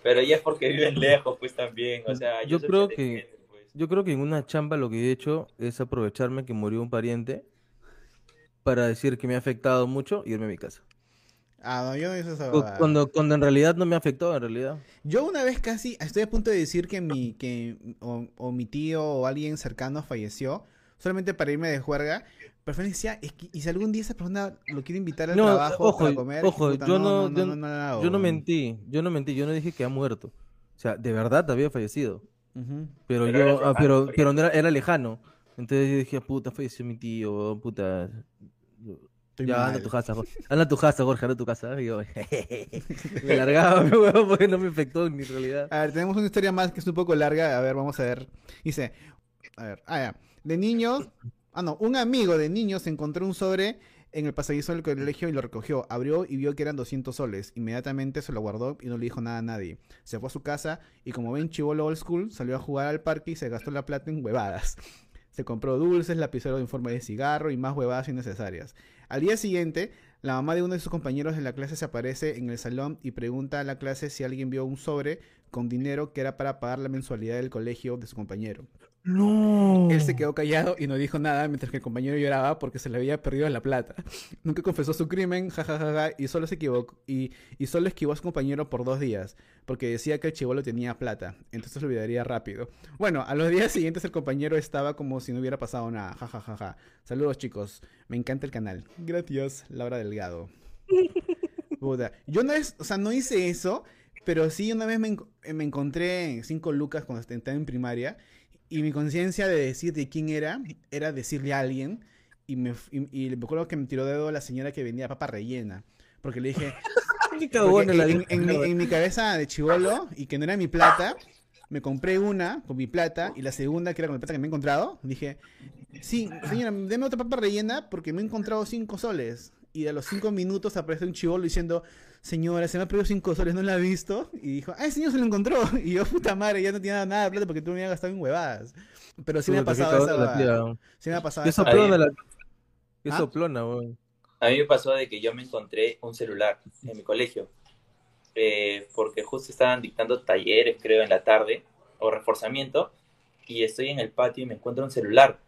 pero ya es porque viven lejos, pues, también, o sea, Yo creo que- pues. Yo creo que en una chamba lo que he hecho es aprovecharme que murió un pariente para decir que me ha afectado mucho y irme a mi casa. Ah, no, yo no hice esa. Cuando, cuando en realidad no me ha afectado, en realidad. Yo una vez casi estoy a punto de decir que mi, que, o, o mi tío o alguien cercano falleció solamente para irme de juerga. Pero decía, es que, y si algún día esa persona lo quiere invitar al No, trabajo ojo, para comer, ojo, puta, yo no- yo- la hago, Yo no mentí, yo no mentí, yo no dije que ha muerto. O sea, de verdad había fallecido. Pero, Pero yo, era ah, pero, pero no era, era lejano. Entonces yo dije, puta, falleció mi tío, puta. Estoy ya, anda a tu casa, Jorge. Anda a tu casa, Jorge, anda a tu casa. Y yo, me largaba, mi huevo, porque no me afectó en mi realidad. A ver, tenemos una historia más que es un poco larga. A ver, vamos a ver. Dice, a ver, ah, ya. De niños, ah, no, un amigo de niños encontró un sobre en el pasadizo del colegio y lo recogió. Abrió y vio que eran 200 soles. Inmediatamente se lo guardó y no le dijo nada a nadie. Se fue a su casa y como ven chivolo old school, salió a jugar al parque y se gastó la plata en huevadas. Se compró dulces, lapicero en forma de cigarro y más huevadas innecesarias. Al día siguiente, la mamá de uno de sus compañeros de la clase se aparece en el salón y pregunta a la clase si alguien vio un sobre con dinero que era para pagar la mensualidad del colegio de su compañero. No. Él se quedó callado y no dijo nada mientras que el compañero lloraba porque se le había perdido la plata. Nunca confesó su crimen, jajajaja, y solo se equivocó y, y solo esquivó a su compañero por dos días, porque decía que el chivolo tenía plata, entonces lo olvidaría rápido. Bueno, a los días siguientes el compañero estaba como si no hubiera pasado nada, jajajaja. Saludos chicos, me encanta el canal. Gracias, Laura Delgado. Puta, Yo no es, o sea, no hice eso, pero sí una vez me, me encontré en cinco lucas cuando estaba en primaria y mi conciencia de decir de quién era era decirle a alguien y me y, y me acuerdo que me tiró dedo la señora que vendía papa rellena porque le dije porque en, en mi, en mi cabeza de chivolo y que no era mi plata me compré una con mi plata y la segunda que era con la plata que me he encontrado dije sí señora deme otra papa rellena porque me he encontrado cinco soles y a los cinco minutos aparece un chivolo diciendo, señora, se me ha perdido cinco soles, ¿no la ha visto? Y dijo, ah, el señor se lo encontró. Y yo, puta madre, ya no tenía nada de plata porque tú me habías gastado en huevadas. Pero sí me ha pasado esa... tía. Sí me ha pasado Qué esa... Qué ¿Ah? soplona, weón. A mí me pasó de que yo me encontré un celular en mi colegio, eh, porque justo estaban dictando talleres, creo, en la tarde, o reforzamiento, y estoy en el patio y me encuentro un celular,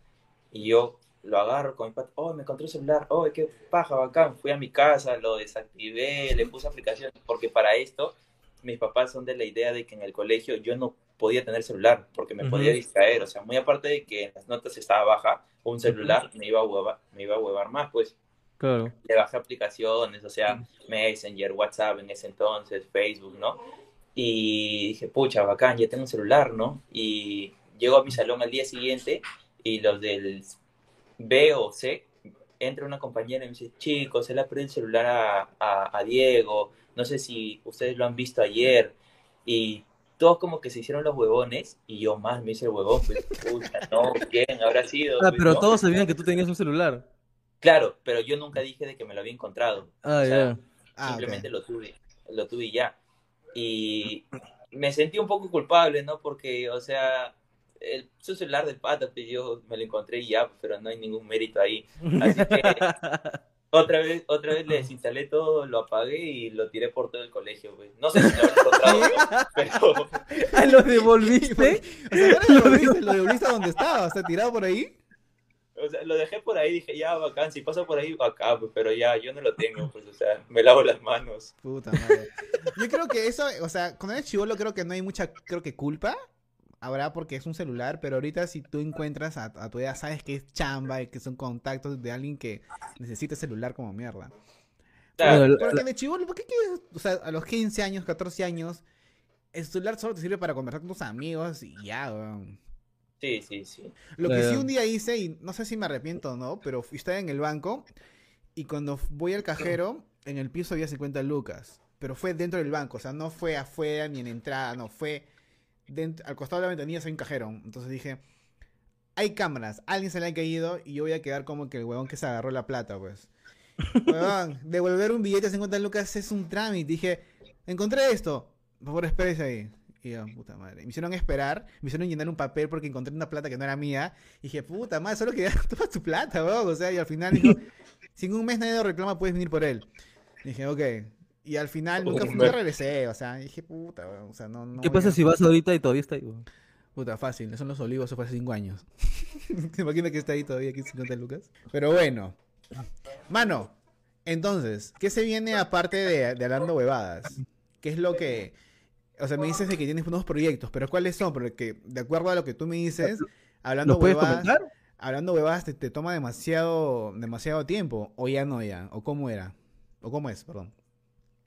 y yo lo agarro con mi patio, oh, me encontré un celular, oh, qué paja, bacán, fui a mi casa, lo desactivé, le puse aplicación, porque para esto mis papás son de la idea de que en el colegio yo no podía tener celular, porque me Ujú. podía distraer, o sea, muy aparte de que en las notas estaba baja, un celular me iba a huevar, me iba a huevar más, pues Claro. le bajé aplicaciones, o sea, Messenger, WhatsApp en ese entonces, Facebook, ¿no? Y dije, pucha, bacán, ya tengo un celular, ¿no? Y llego a mi salón al día siguiente y los del B o C, entra una compañera y me dice, chicos, se le ha perdido el celular a, a, a Diego, no sé si ustedes lo han visto ayer, y todos como que se hicieron los huevones, y yo más me hice el huevón, pues, pucha, no, ¿quién habrá sido? Ah, Pues, pero ¿no? todos sabían que tú tenías un celular. Claro, pero yo nunca dije de que me lo había encontrado. Ah, O sea. Ah, simplemente lo tuve, lo tuve y ya. Y me sentí un poco culpable, ¿no? Porque, o sea, el, su celular del pata, pues yo me lo encontré y ya, pero no hay ningún mérito ahí. Así que otra vez, otra vez le desinstalé todo, lo apagué y lo tiré por todo el colegio, pues. No sé si lo habré encontrado, ¿no? pero Ah, ¿lo devolviste? O sea, ¿no lo devolviste? ¿Lo devolviste a donde estaba? ¿Está tirado por ahí? o sea, lo dejé por ahí, dije, ya, bacán, si pasa por ahí, acá, pues, pero ya, yo no lo tengo, pues, o sea, me lavo las manos. Puta madre. Yo creo que eso, o sea, cuando eres chivolo creo que no hay mucha, creo que culpa. Habrá porque es un celular, pero ahorita si tú encuentras a, a tu edad, sabes que es chamba y que son contactos de alguien que necesita celular como mierda. Claro, Porque de chivolo, ¿por qué quieres? O sea, a los 15 años, 14 años, el celular solo te sirve para conversar con tus amigos y ya, weón. sí, sí, sí. Lo que sí un día hice, y no sé si me arrepiento o no, pero fui- estaba en el banco y cuando voy al cajero, en el piso había 50 lucas. Pero fue dentro del banco, o sea, no fue afuera ni en entrada, no, fue dentro, al costado de la ventanilla hay un cajero. Entonces dije, hay cámaras, alguien se le ha caído y yo voy a quedar como que el huevón que se agarró la plata, pues. Huevón, devolver un billete de 50 lucas es un trámite. Dije, encontré esto, por favor espérese ahí. Y yo, puta madre. Me hicieron esperar, me hicieron llenar un papel porque encontré una plata que no era mía. Y dije, puta madre, solo quería toma tu plata, weón. O sea, y al final dijo, si en un mes nadie lo reclama, puedes venir por él. dije, ok. Y al final nunca nunca regresé, o sea, dije, puta, weón. O sea, no, no ¿Qué pasa a- si vas ahorita y todavía está ahí? weón? Puta, fácil, son los olivos, eso fue hace 5 años. ¿Te imaginas que está ahí todavía aquí 50 lucas? Pero bueno. Mano, entonces, ¿qué se viene aparte de, de hablando huevadas? ¿Qué es lo que... O sea, me dices de que tienes unos proyectos, pero ¿cuáles son? Porque de acuerdo a lo que tú me dices, hablando ¿Los puedes huevadas, comentar? hablando huevadas te, te toma demasiado, demasiado tiempo, o ya no ya, o cómo era, o cómo es, perdón.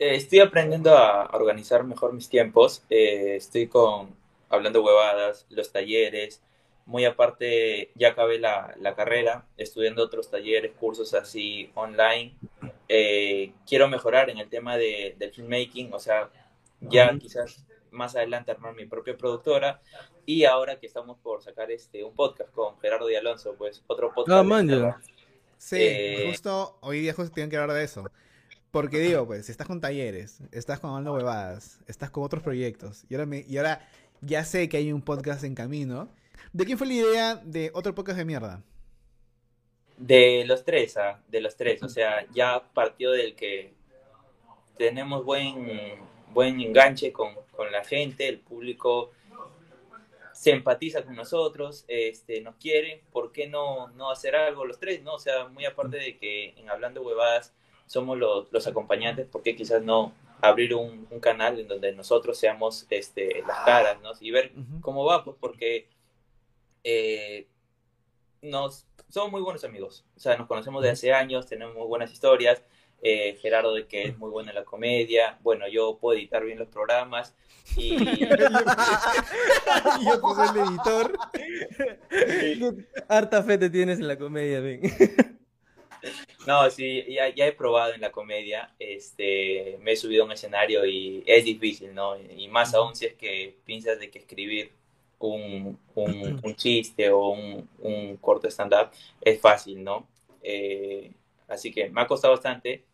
Eh, estoy aprendiendo a organizar mejor mis tiempos. Eh, estoy con hablando huevadas, los talleres. Muy aparte, ya acabé la, la carrera, estudiando otros talleres, cursos así online. Eh, quiero mejorar en el tema de, del filmmaking, o sea, ya quizás más adelante armar mi propia productora. Y ahora que estamos por sacar este un podcast con Gerardo y Alonso, pues otro podcast. Ah, man. Sí, justo hoy día justo tienen que hablar de eso. Porque digo, pues, estás con talleres, estás con hablando huevadas, estás con otros proyectos. Y ahora, me, y ahora ya sé que hay un podcast en camino. ¿De quién fue la idea de otro podcast de mierda? De los tres, ah, de los tres. O sea, ya partió del que tenemos buen, buen enganche con, con la gente, el público se empatiza con nosotros, este, nos quiere, ¿por qué no, no hacer algo los tres? ¿no? O sea, muy aparte de que en Hablando Huevadas somos los, los acompañantes, ¿por qué quizás no abrir un, un canal en donde nosotros seamos este, las caras, ¿no? Y ver Ujú. cómo va, pues porque eh, nos somos muy buenos amigos. O sea, nos conocemos de hace años, tenemos muy buenas historias. Eh, Gerardo de que es muy bueno en la comedia. Bueno, yo puedo editar bien los programas. Y, y yo que soy el editor. Harta fe te tienes en la comedia, ven. No, sí, ya, ya he probado en la comedia. Este, me he subido a un escenario y es difícil, ¿no? Y más aún si es que piensas de que escribir un, un, un chiste o un, un corto stand-up es fácil, ¿no? Eh, así que me ha costado bastante.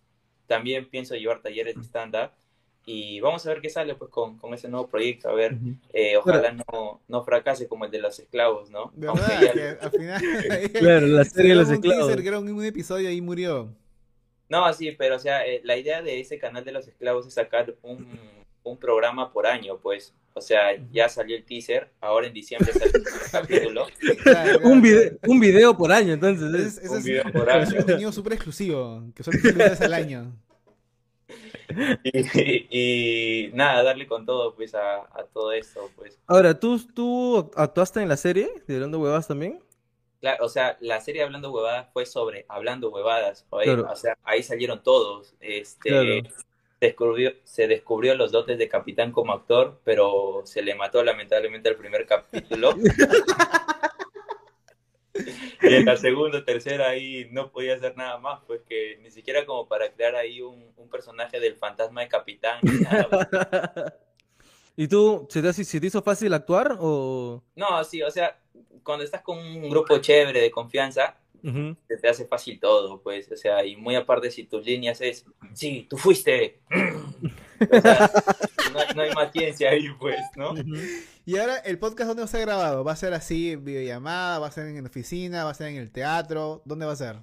También pienso llevar talleres de stand-up y vamos a ver qué sale pues con, con ese nuevo proyecto, a ver, eh, ojalá no, no fracase como el de los esclavos, ¿no? De Aunque verdad, ya- que al final. Claro, la se serie de los esclavos. teaser, que era un, un episodio y murió. No, sí, pero o sea, eh, la idea de ese canal de los esclavos es sacar un, un programa por año, pues. O sea, ya salió el teaser, ahora en diciembre sale el capítulo. Claro, Un video, un video por año, entonces. Es- es, Un es video por es año. un contenido súper exclusivo, que una vez al año. Y, y nada, darle con todo, pues, a, a todo esto, pues. Ahora, ¿tú, ¿tú actuaste en la serie de Hablando Huevas también? Claro, o sea, la serie Hablando Huevadas fue sobre Hablando Huevadas, Claro. o sea, ahí salieron todos, este, Claro. descubrió, se descubrió los dotes de Capitán como actor, pero se le mató lamentablemente al primer capítulo. Y en la segunda, tercera ahí no podía hacer nada más, pues que ni siquiera como para crear ahí un, un personaje del fantasma de Capitán. nada, pues. ¿Y tú, se te, se te hizo fácil actuar o...? No, sí, o sea, cuando estás con un grupo chévere de confianza, Ujú. se te hace fácil todo, pues, o sea, y muy aparte si tus líneas es, sí, tú fuiste, o sea, no, no hay más ciencia ahí, pues, ¿no? Y ahora, ¿el podcast dónde va a ser grabado? ¿Va a ser así, videollamada? ¿Va a ser en la oficina? ¿Va a ser en el teatro? ¿Dónde va a ser?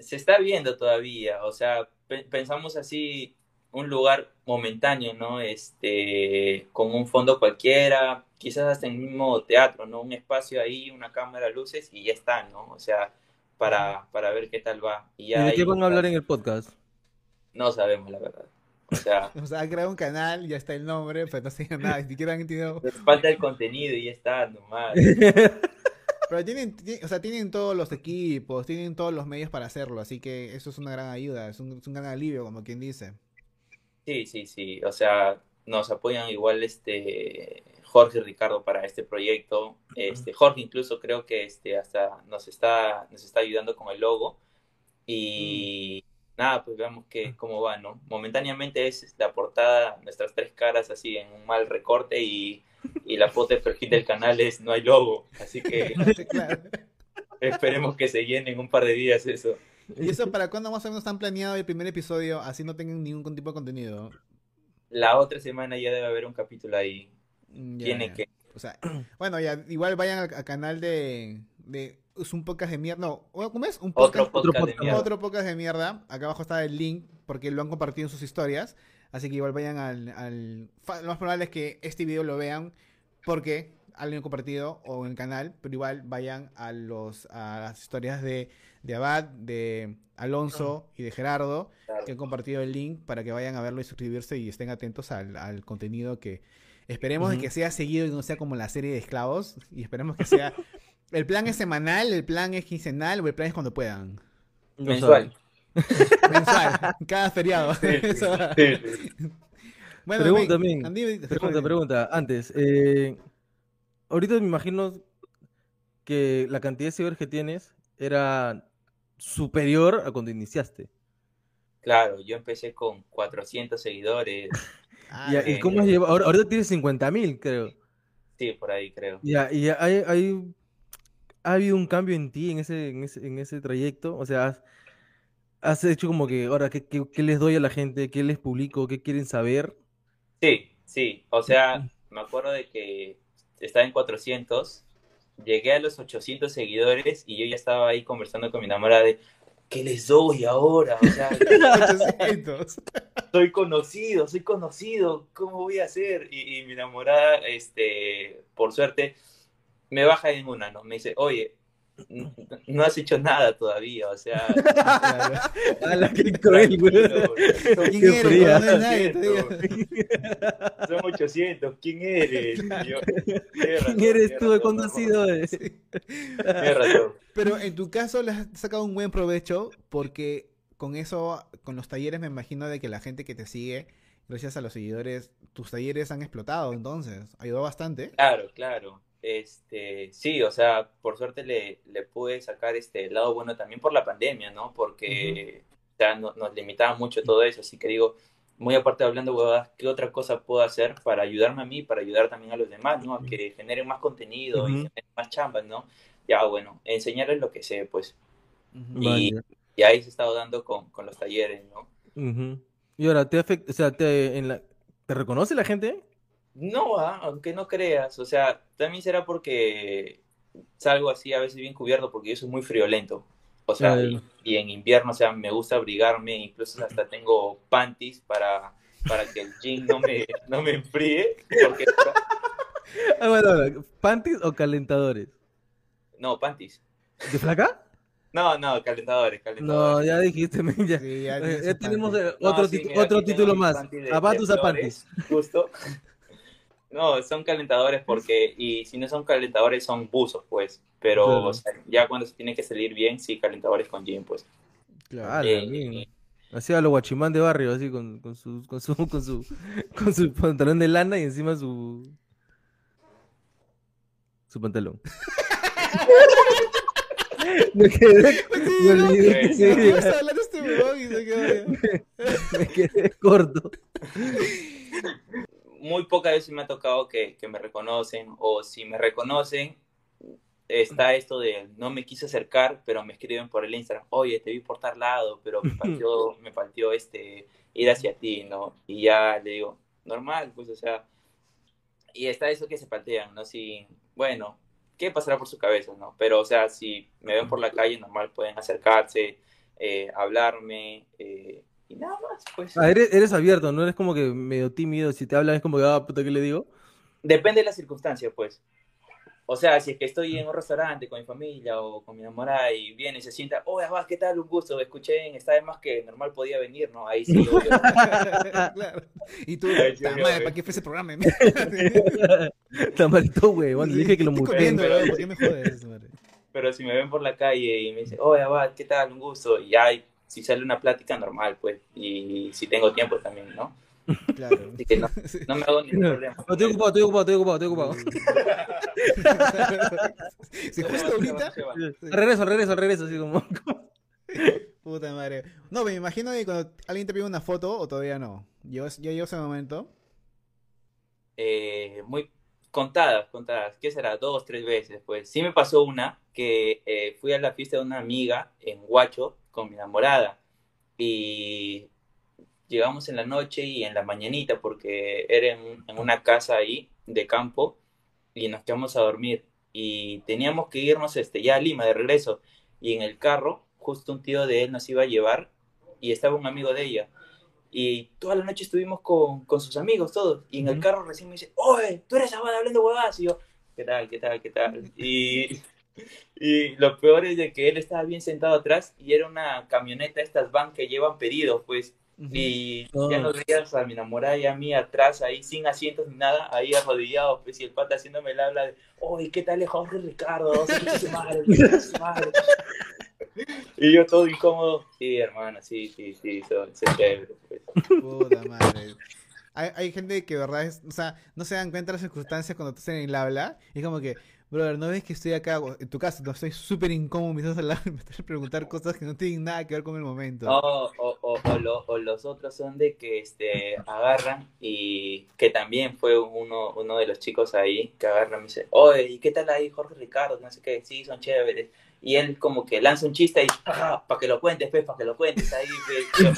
Se está viendo todavía, o sea, pe- pensamos así, un lugar momentáneo, ¿no? Este, con un fondo cualquiera, quizás hasta en el mismo teatro, ¿no? Un espacio ahí, una cámara, luces y ya está, ¿no? O sea, para, para ver qué tal va. Y ¿Y ya de qué van a hablar en el podcast? No sabemos, la verdad. O sea, O sea, han creado un canal, ya está el nombre, pero no sé nada, ni siquiera han entendido. les falta el contenido y ya está, nomás. Pero tienen, ti- o sea, tienen todos los equipos, tienen todos los medios para hacerlo, así que eso es una gran ayuda, es un, es un gran alivio, como quien dice. Sí, sí, sí. O sea, nos apoyan igual este Jorge y Ricardo para este proyecto. Este, Jorge incluso creo que este hasta nos está, nos está ayudando con el logo. Y nada, pues veamos que, cómo va, ¿no? Momentáneamente es la portada, nuestras tres caras así en un mal recorte y, y la foto de perfil del canal es no hay logo. Así que Claro. esperemos que se llene en un par de días eso. ¿Y eso para cuándo más o menos están planeado el primer episodio, así no tengan ningún tipo de contenido? La otra semana ya debe haber un capítulo ahí. Mm, ya, Tiene ya. que... O sea, bueno, ya, igual vayan al, al canal de, de. Es un podcast de mierda. No, ¿cómo es? Un Otro podcast. podcast de podcast. mierda. Otro podcast de mierda. Acá abajo está el link porque lo han compartido en sus historias. Así que igual vayan al, al- Lo más probable es que este video lo vean porque alguien compartido o en el canal. Pero igual vayan a los a las historias de, de Abad, de Alonso y de Gerardo Claro. que han compartido el link para que vayan a verlo y suscribirse y estén atentos al, al contenido que esperemos de Ujú. que sea seguido y no sea como la serie de esclavos. Y esperemos que sea. El plan es semanal, el plan es quincenal o el plan es cuando puedan. Mensual. Mensual, cada feriado. Eso. Sí, sí. Bueno, Pregunta. Andy, Pregunta, pregunta. Antes, eh, ahorita me imagino que la cantidad de seguidores que tienes era superior a cuando iniciaste. Claro, yo empecé con 400 seguidores. Ah, Ya, ¿Y eh, cómo has llevado? Ahora, ahorita tienes 50 mil, creo. Sí, por ahí creo. Ya, y hay, hay- ha habido un cambio en ti en ese, en ese, en ese trayecto. O sea, has, has hecho como que, ahora, ¿qué, qué, qué les doy a la gente? ¿Qué les publico? ¿Qué quieren saber? Sí, sí. O sea, me acuerdo de que estaba en 400, llegué a los 800 seguidores y yo ya estaba ahí conversando con mi enamorada de, ¿qué les doy ahora? O sea, 800. soy conocido, soy conocido, ¿cómo voy a hacer? Y, y mi enamorada, este, por suerte, me baja en una, ¿no? Me dice, oye, no has hecho nada todavía, o sea... ¡Hala, qué cruel, güey! ¿Quién Qué eres? No, nadie, te digo. 800, Son 800, ¿quién eres? Y yo, "Tienes razón, ¿Quién eres tú conocido? Ramón, Tienes razón. Pero en tu caso le has sacado un buen provecho porque con eso, con los talleres me imagino de que la gente que te sigue, gracias a los seguidores, tus talleres han explotado entonces. Ayudó bastante. Claro, claro. Este, sí, o sea, por suerte le, le pude sacar este lado bueno también por la pandemia, ¿no? Porque o sea, no- nos limitaba mucho todo eso, así que digo, muy aparte de hablando huevadas, ¿qué otra cosa puedo hacer para ayudarme a mí, para ayudar también a los demás, ¿no? A que generen más contenido y generen más chambas, ¿no? Ya, bueno, enseñarles lo que sé, pues. Y- ahí se ha estado dando con, con los talleres, ¿no? Y ahora, ¿te afecta, o sea, te, en la, ¿te reconoce la gente? No, ah, aunque no creas, o sea, también será porque salgo así a veces bien cubierto porque yo soy muy friolento. O sea, y, en invierno, o sea, me gusta abrigarme, incluso hasta tengo panties para, para que el jean no me, no me enfríe. Porque, Ah, bueno, ¿panties o calentadores? no, panties. ¿De flaca? No, no, calentadores, No, calentadores. ya dijiste, ya. Sí, ya Eh, ya tenemos panty. eh, No, otro, sí, mira, otro título más. Abatus a panties. Justo. No, son calentadores porque, y si no son calentadores, son buzos, pues. Pero Claro. o sea, ya cuando se tiene que salir bien, sí, calentadores con jean, pues. Claro. Ah, Eh, bien. Así a lo guachimán de barrio, así con, con su, con su, con su, con su pantalón de lana y encima su, su pantalón. me quedé, me quedé corto. Muy pocas veces me ha tocado que, que me reconocen, o si me reconocen, está esto de no me quise acercar, pero me escriben por el Instagram, oye, te vi por tal lado, pero me partió, me partió este, ir hacia ti, ¿no? Y ya le digo, normal, pues, o sea, y está eso que se patean, ¿no? Si, bueno, ¿qué pasará por su cabeza, no? Pero, o sea, si me ven por la calle, normal, pueden acercarse, eh, hablarme, eh, y nada más, pues. Ah, eres, eres abierto, no eres como que medio tímido. Si te hablan es como que, ah, puta, ¿qué le digo? Depende de la circunstancia, pues. O sea, si es que estoy en un restaurante con mi familia o con mi enamorada y viene y se sienta, oh, Abad, ¿qué tal? Un gusto, escuché en Está de más que normal podía venir, ¿no? Ahí sí, obvio. claro. Y tú, Ay, sí, "Ta obvio, madre, obvio. ¿para qué fue ese programa? Tamarito, huevón, te dije que lo corriendo, pero- weón, ¿por qué me jodes? madre? Pero si me ven por la calle y me dicen, oh, Abad, ¿qué tal? Un gusto. Y ya, si sale una plática normal, pues. Y si tengo tiempo también, ¿no? Claro. Así que no, no me hago ningún No, problema. estoy ocupado, estoy ocupado, estoy ocupado, estoy ocupado. Si justo ahorita, Regreso, regreso, regreso, así como. puta madre. No, me imagino que cuando alguien te pide una foto, o todavía no. Yo, ya llegó ese momento. eh, muy contadas, contadas, ¿qué será? Dos, tres veces, pues. Sí me pasó una que eh, fui a la fiesta de una amiga en Huacho con mi enamorada y llegamos en la noche y en la mañanita porque era en, en una casa ahí de campo y nos quedamos a dormir y teníamos que irnos este, ya a Lima de regreso y en el carro justo un tío de él nos iba a llevar y estaba un amigo de ella y toda la noche estuvimos con, con sus amigos todos y en el carro recién me dice oye tú eres Abad hablando huevadas y yo ¿qué tal? ¿qué tal? ¿qué tal? y y lo peor es de que él estaba bien sentado atrás y era una camioneta estas van que llevan pedidos pues y ya Ah. nos veías a mi enamorada y a mí atrás, ahí sin asientos ni nada, ahí arrodillados, pues, y el pata haciéndome el habla de, oye, ¿qué tal es Jorge Ricardo? Su madre, su madre". Y yo todo incómodo, sí, hermano, sí, sí, sí, soy chévere, pues. Puta madre. Hay, hay gente que, verdad, es, o sea, no se dan cuenta de las circunstancias cuando estás en el habla. Y es como que, brother, ¿no ves que estoy acá? En tu caso, no estoy súper incómodo, me estás hablando, me estás a preguntar cosas que no tienen nada que ver con el momento. No, o, o, o, lo- o los otros son de que este, agarran y que también fue uno, uno de los chicos ahí que agarran y me dice, oye, ¿y qué tal ahí Jorge Ricardo? No sé qué, sí, son chéveres. Y él como que lanza un chiste y, para que lo cuentes, pues, para que lo cuentes ahí, pues. Yo,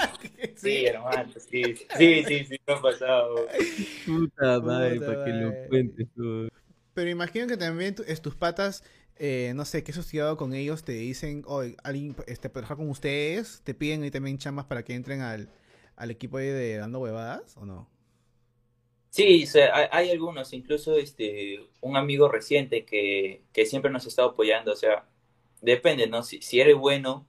sí, hermano, sí, sí, sí, sí, me ha pasado. Puta madre, para que lo cuentes tú. Pero imagino que también tu- es tus patas, eh, no sé, que has estudiado con ellos, te dicen, oye, alguien este, trabajar con ustedes, te piden ahí también chambas para que entren al, al equipo de Dando Huevadas, ¿o no? Sí, hay, hay algunos, incluso este, un amigo reciente que, que siempre nos ha estado apoyando, o sea, depende, ¿no? Si, si eres bueno,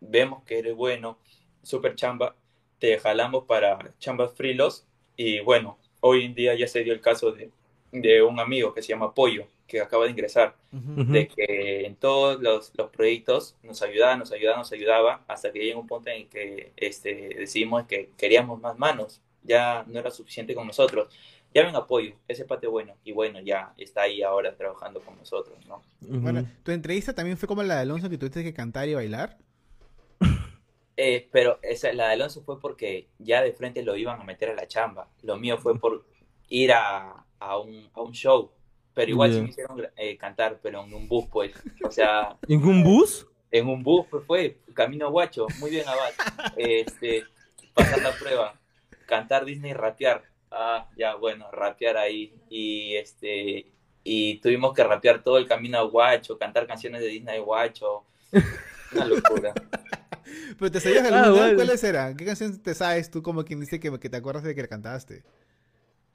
vemos que eres bueno, super chamba, te jalamos para chambas frilos y bueno, hoy en día ya se dio el caso de, de un amigo que se llama Pollo, que acaba de ingresar, de que en todos los, los proyectos nos ayudaba, nos ayudaba, nos ayudaba, hasta que llegó un punto en el que este, decidimos que queríamos más manos, ya no era suficiente con nosotros. Ya ven apoyo, ese pate bueno, y bueno, ya está ahí ahora trabajando con nosotros, ¿no? Bueno, tu entrevista también fue como la de Alonso que tuviste que cantar y bailar. Eh, pero esa, la de Alonso fue porque ya de frente lo iban a meter a la chamba. Lo mío fue por ir a, a, un, a un show. Pero igual sí Ya. me hicieron eh, cantar, pero en un bus, pues. O sea, ¿En un bus? En un bus, pues fue, camino a Guacho, muy bien Abad. Este, pasar la prueba, cantar Disney, rapear. Ah, ya, bueno, rapear ahí. Y este, y tuvimos que rapear todo el camino a Guacho, cantar canciones de Disney Guacho. Una locura. Pero te sabías Ah, alguna, vale. ¿cuáles eran? ¿Qué canción te sabes tú como quien dice que, que te acuerdas de que la cantaste?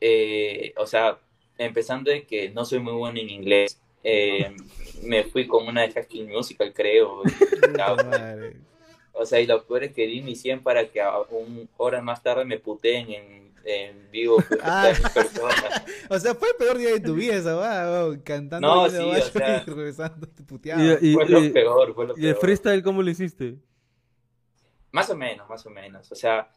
Eh, o sea, empezando de que no soy muy bueno en inglés. eh, me fui con una de School Musical, creo. y. O sea, y lo peor es que di mi 100 para que a un horas más tarde me puteen en, en vivo Ah. O sea, fue el peor día de tu vida esa va, cantando No, Disney sí, Guacho o sea- y regresando. Y, y- Fue lo peor, fue lo y el peor. freestyle cómo lo hiciste? Más o menos, más o menos. O sea,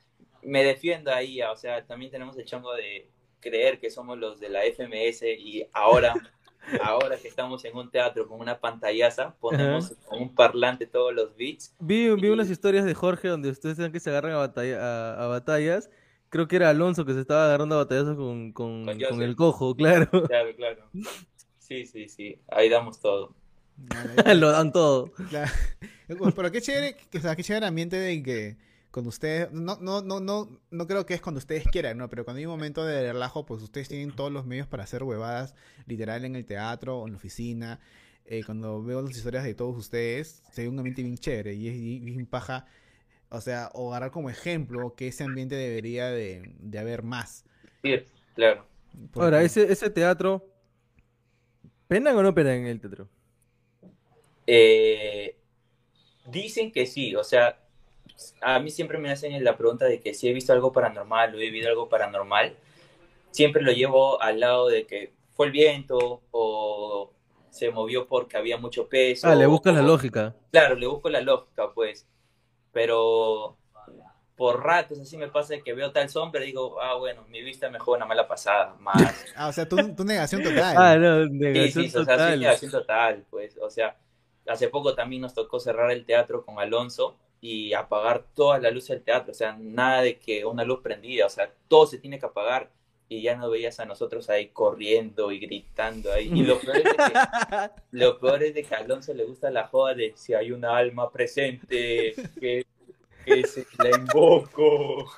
me defiendo ahí. O sea, también tenemos el chongo de creer que somos los de la FMS y ahora, ahora que estamos en un teatro con una pantallaza, ponemos con un parlante todos los beats. Vi, vi Y- unas historias de Jorge donde ustedes decían que se agarran a, batalla, a, a batallas. Creo que era Alonso que se estaba agarrando a batallazos con, con, Con con Joseph. el cojo, claro. Claro, claro. Sí, sí, sí. Ahí damos todo. lo dan todo. Claro. Pero qué chévere, o sea, qué chévere ambiente de que cuando ustedes, no, no, no, no, no creo que es cuando ustedes quieran, ¿no? Pero cuando hay un momento de relajo, pues ustedes tienen todos los medios para hacer huevadas, literal en el teatro o en la oficina. Eh, cuando veo las historias de todos ustedes, se ve un ambiente bien chévere y es bien paja, o sea, o agarrar como ejemplo que ese ambiente debería de, de haber más. Sí, claro. Ahora, ese, ese teatro, ¿penan o no penan en el teatro? Eh, dicen que sí, o sea, a mí siempre me hacen la pregunta de que si he visto algo paranormal o he vivido algo paranormal, siempre lo llevo al lado de que fue el viento o se movió porque había mucho peso. Ah, le buscas la lógica. Claro, le busco la lógica, pues, pero por ratos así me pasa que veo tal sombra y digo, ah, bueno, mi vista me juega una mala pasada, más. Ah, o sea, tu, tu negación total. Ah, no, Sí, negación sí, o sea, sí, total. negación total, pues, o sea, hace poco también nos tocó cerrar el teatro con Alonso y apagar todas las luces del teatro, o sea, nada de que una luz prendida, o sea, todo se tiene que apagar y ya no veías a nosotros ahí corriendo y gritando ahí. Y lo peor es de que, lo peor es de que a Alonso le gusta la joda de si hay una alma presente, que, que se la invoco,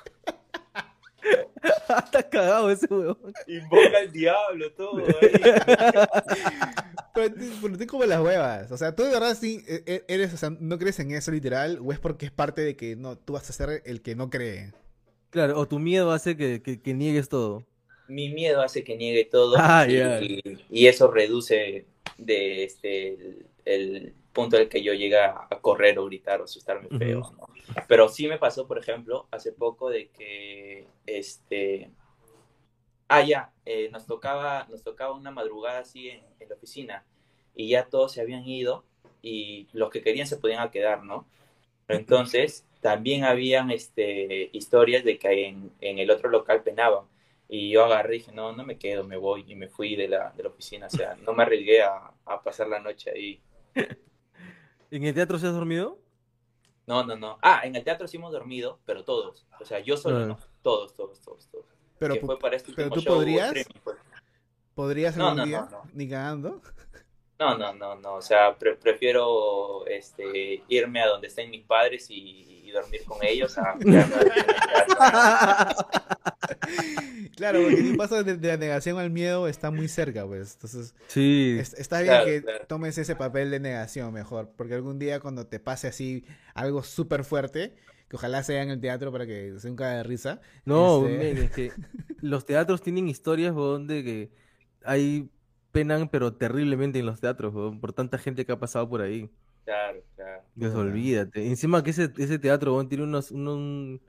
Está cagado ese huevón. invoca al diablo, todo ahí. Pero tú, pero tú como las huevas. O sea, tú de verdad sí e- e- eres, o sea, no crees en eso literal, o es porque es parte de que no, tú vas a ser el que no cree. Claro, o tu miedo hace que, que, que niegues todo. mi miedo hace que niegue todo Ah, y, ya. y eso reduce de este el, el punto al que yo llegue a correr o gritar o asustarme feo, ¿no? Pero sí me pasó, por ejemplo, hace poco de que este ah ya, eh, nos tocaba nos tocaba una madrugada así en, en la oficina y ya todos se habían ido y los que querían se podían quedar, ¿no? Entonces, también habían este, historias de que en, en el otro local penaban. Y yo agarré y dije, no, no me quedo, me voy. Y me fui de la, de la oficina. O sea, no me arriesgué a, a pasar la noche ahí. ¿En el teatro se has dormido? No, no, no. Ah, en el teatro sí hemos dormido, pero todos. O sea, yo solo Ah. no. Todos, todos, todos, todos. Pero, que fue para este pero tú show, podrías- streaming, fue. ¿podrías No, algún no, día? no, no. Ni cagando. No, no, no, no. O sea, pre- prefiero este, irme a donde estén mis padres y, y dormir con ellos a Claro, porque el paso de, de la negación al miedo está muy cerca, pues. Entonces, Sí. es- está bien Claro, que claro. tomes ese papel de negación mejor, porque algún día cuando te pase así algo súper fuerte, que ojalá sea en el teatro para que sea un caga de risa. No, Este- es que los teatros tienen historias, weón, de que hay penan, pero terriblemente en los teatros, por tanta gente que ha pasado por ahí. Claro, claro. Pues olvídate. Encima que ese, ese teatro, weón, tiene unos, unos,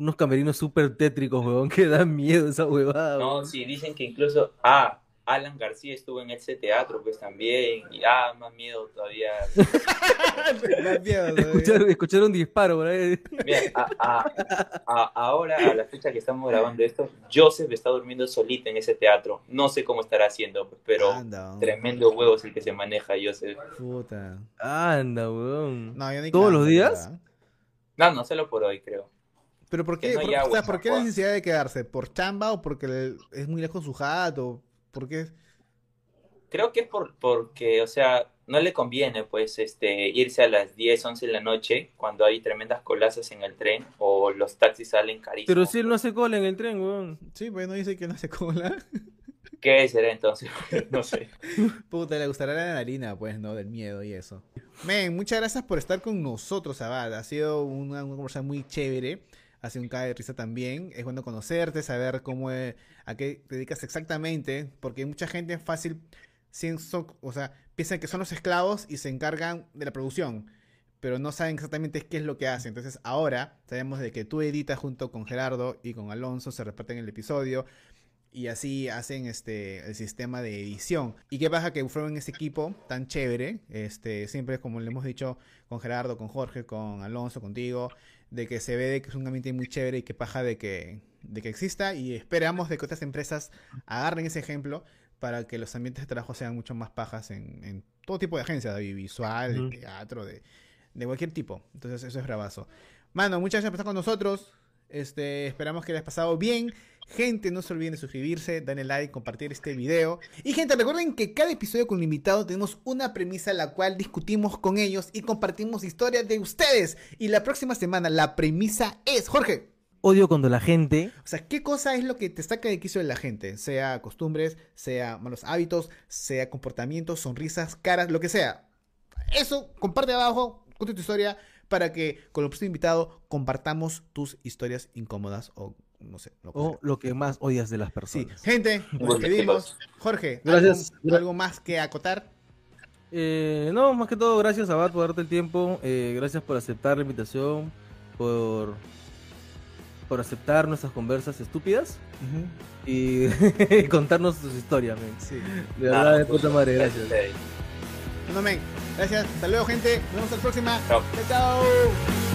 unos camerinos súper tétricos, weón, que dan miedo esa huevada, No, weón. sí, dicen que incluso, ah, Alan García estuvo en ese teatro, pues también, y ah, más miedo todavía. Más miedo, ¿no? Escuchar, escuchar un disparo por ahí. Mira, a- a- a- ahora, a la fecha que estamos grabando esto, Joseph está durmiendo solito en ese teatro. No sé cómo estará haciendo, pues, pero Anda, tremendo huevo es el que se maneja Joseph. puta. Anda, weón. No, yo ni ¿Todos los días? No, no, solo por hoy, creo. Pero ¿por qué? no Por, haya o sea, ¿por qué necesidad de quedarse? ¿Por chamba o porque le- es muy lejos su jato? ¿Por qué? Creo que es por, porque, o sea, no le conviene pues este irse a las 10, 11 de la noche cuando hay tremendas colazas en el tren o los taxis salen carísimos. Pero si él no hace cola en el tren, weón. Sí, pues no dice que no hace cola. ¿Qué será entonces? no sé. Puta, le gustará la harina, pues, ¿no? Del miedo y eso. Men, muchas gracias por estar con nosotros, Abad. Ha sido una, una conversación muy chévere. Ha sido un cae de risa también. Es bueno conocerte, saber cómo es- a qué te dedicas exactamente. Porque mucha gente es fácil, o sea, piensan que son los esclavos y se encargan de la producción. Pero no saben exactamente qué es lo que hacen. Entonces, ahora sabemos de que tú editas junto con Gerardo y con Alonso, se reparten el episodio y así hacen este el sistema de edición. ¿Y qué pasa que fueron ese equipo tan chévere? Este, siempre como le hemos dicho con Gerardo, con Jorge, con Alonso, contigo, de que se ve de que es un ambiente muy chévere y que paja de que de que exista y esperamos de que otras empresas agarren ese ejemplo para que los ambientes de trabajo sean mucho más pajas en, en todo tipo de agencias, de visual, de teatro, de, de cualquier tipo. Entonces eso es bravazo. Mano, muchas gracias por estar con nosotros. Este, esperamos que les haya pasado bien. Gente, no se olviden de suscribirse, darle like, compartir este video. Y gente, recuerden que cada episodio con el invitado tenemos una premisa la cual discutimos con ellos y compartimos historias de ustedes. Y la próxima semana la premisa es, Jorge, Odio cuando la gente o sea, ¿qué cosa es lo que te saca de quicio de la gente? Sea costumbres, sea malos hábitos, sea comportamientos, sonrisas, caras, lo que sea. Eso, comparte abajo, cuenta tu historia para que con el próximo invitado compartamos tus historias incómodas o no sé. Lo o lo que más odias de las Sí, personas. gente, nos despedimos. Jorge, Gracias. ¿algo, algo más que acotar? Eh, no, más que todo, gracias Abad por darte el tiempo. eh, gracias por aceptar la invitación. Por, por aceptar nuestras conversas estúpidas. Y contarnos tus historias, men. Sí. De verdad, Ah, de puta madre, gracias. Bueno, men, gracias. Hasta luego, gente. Nos vemos la próxima. Chao. chao.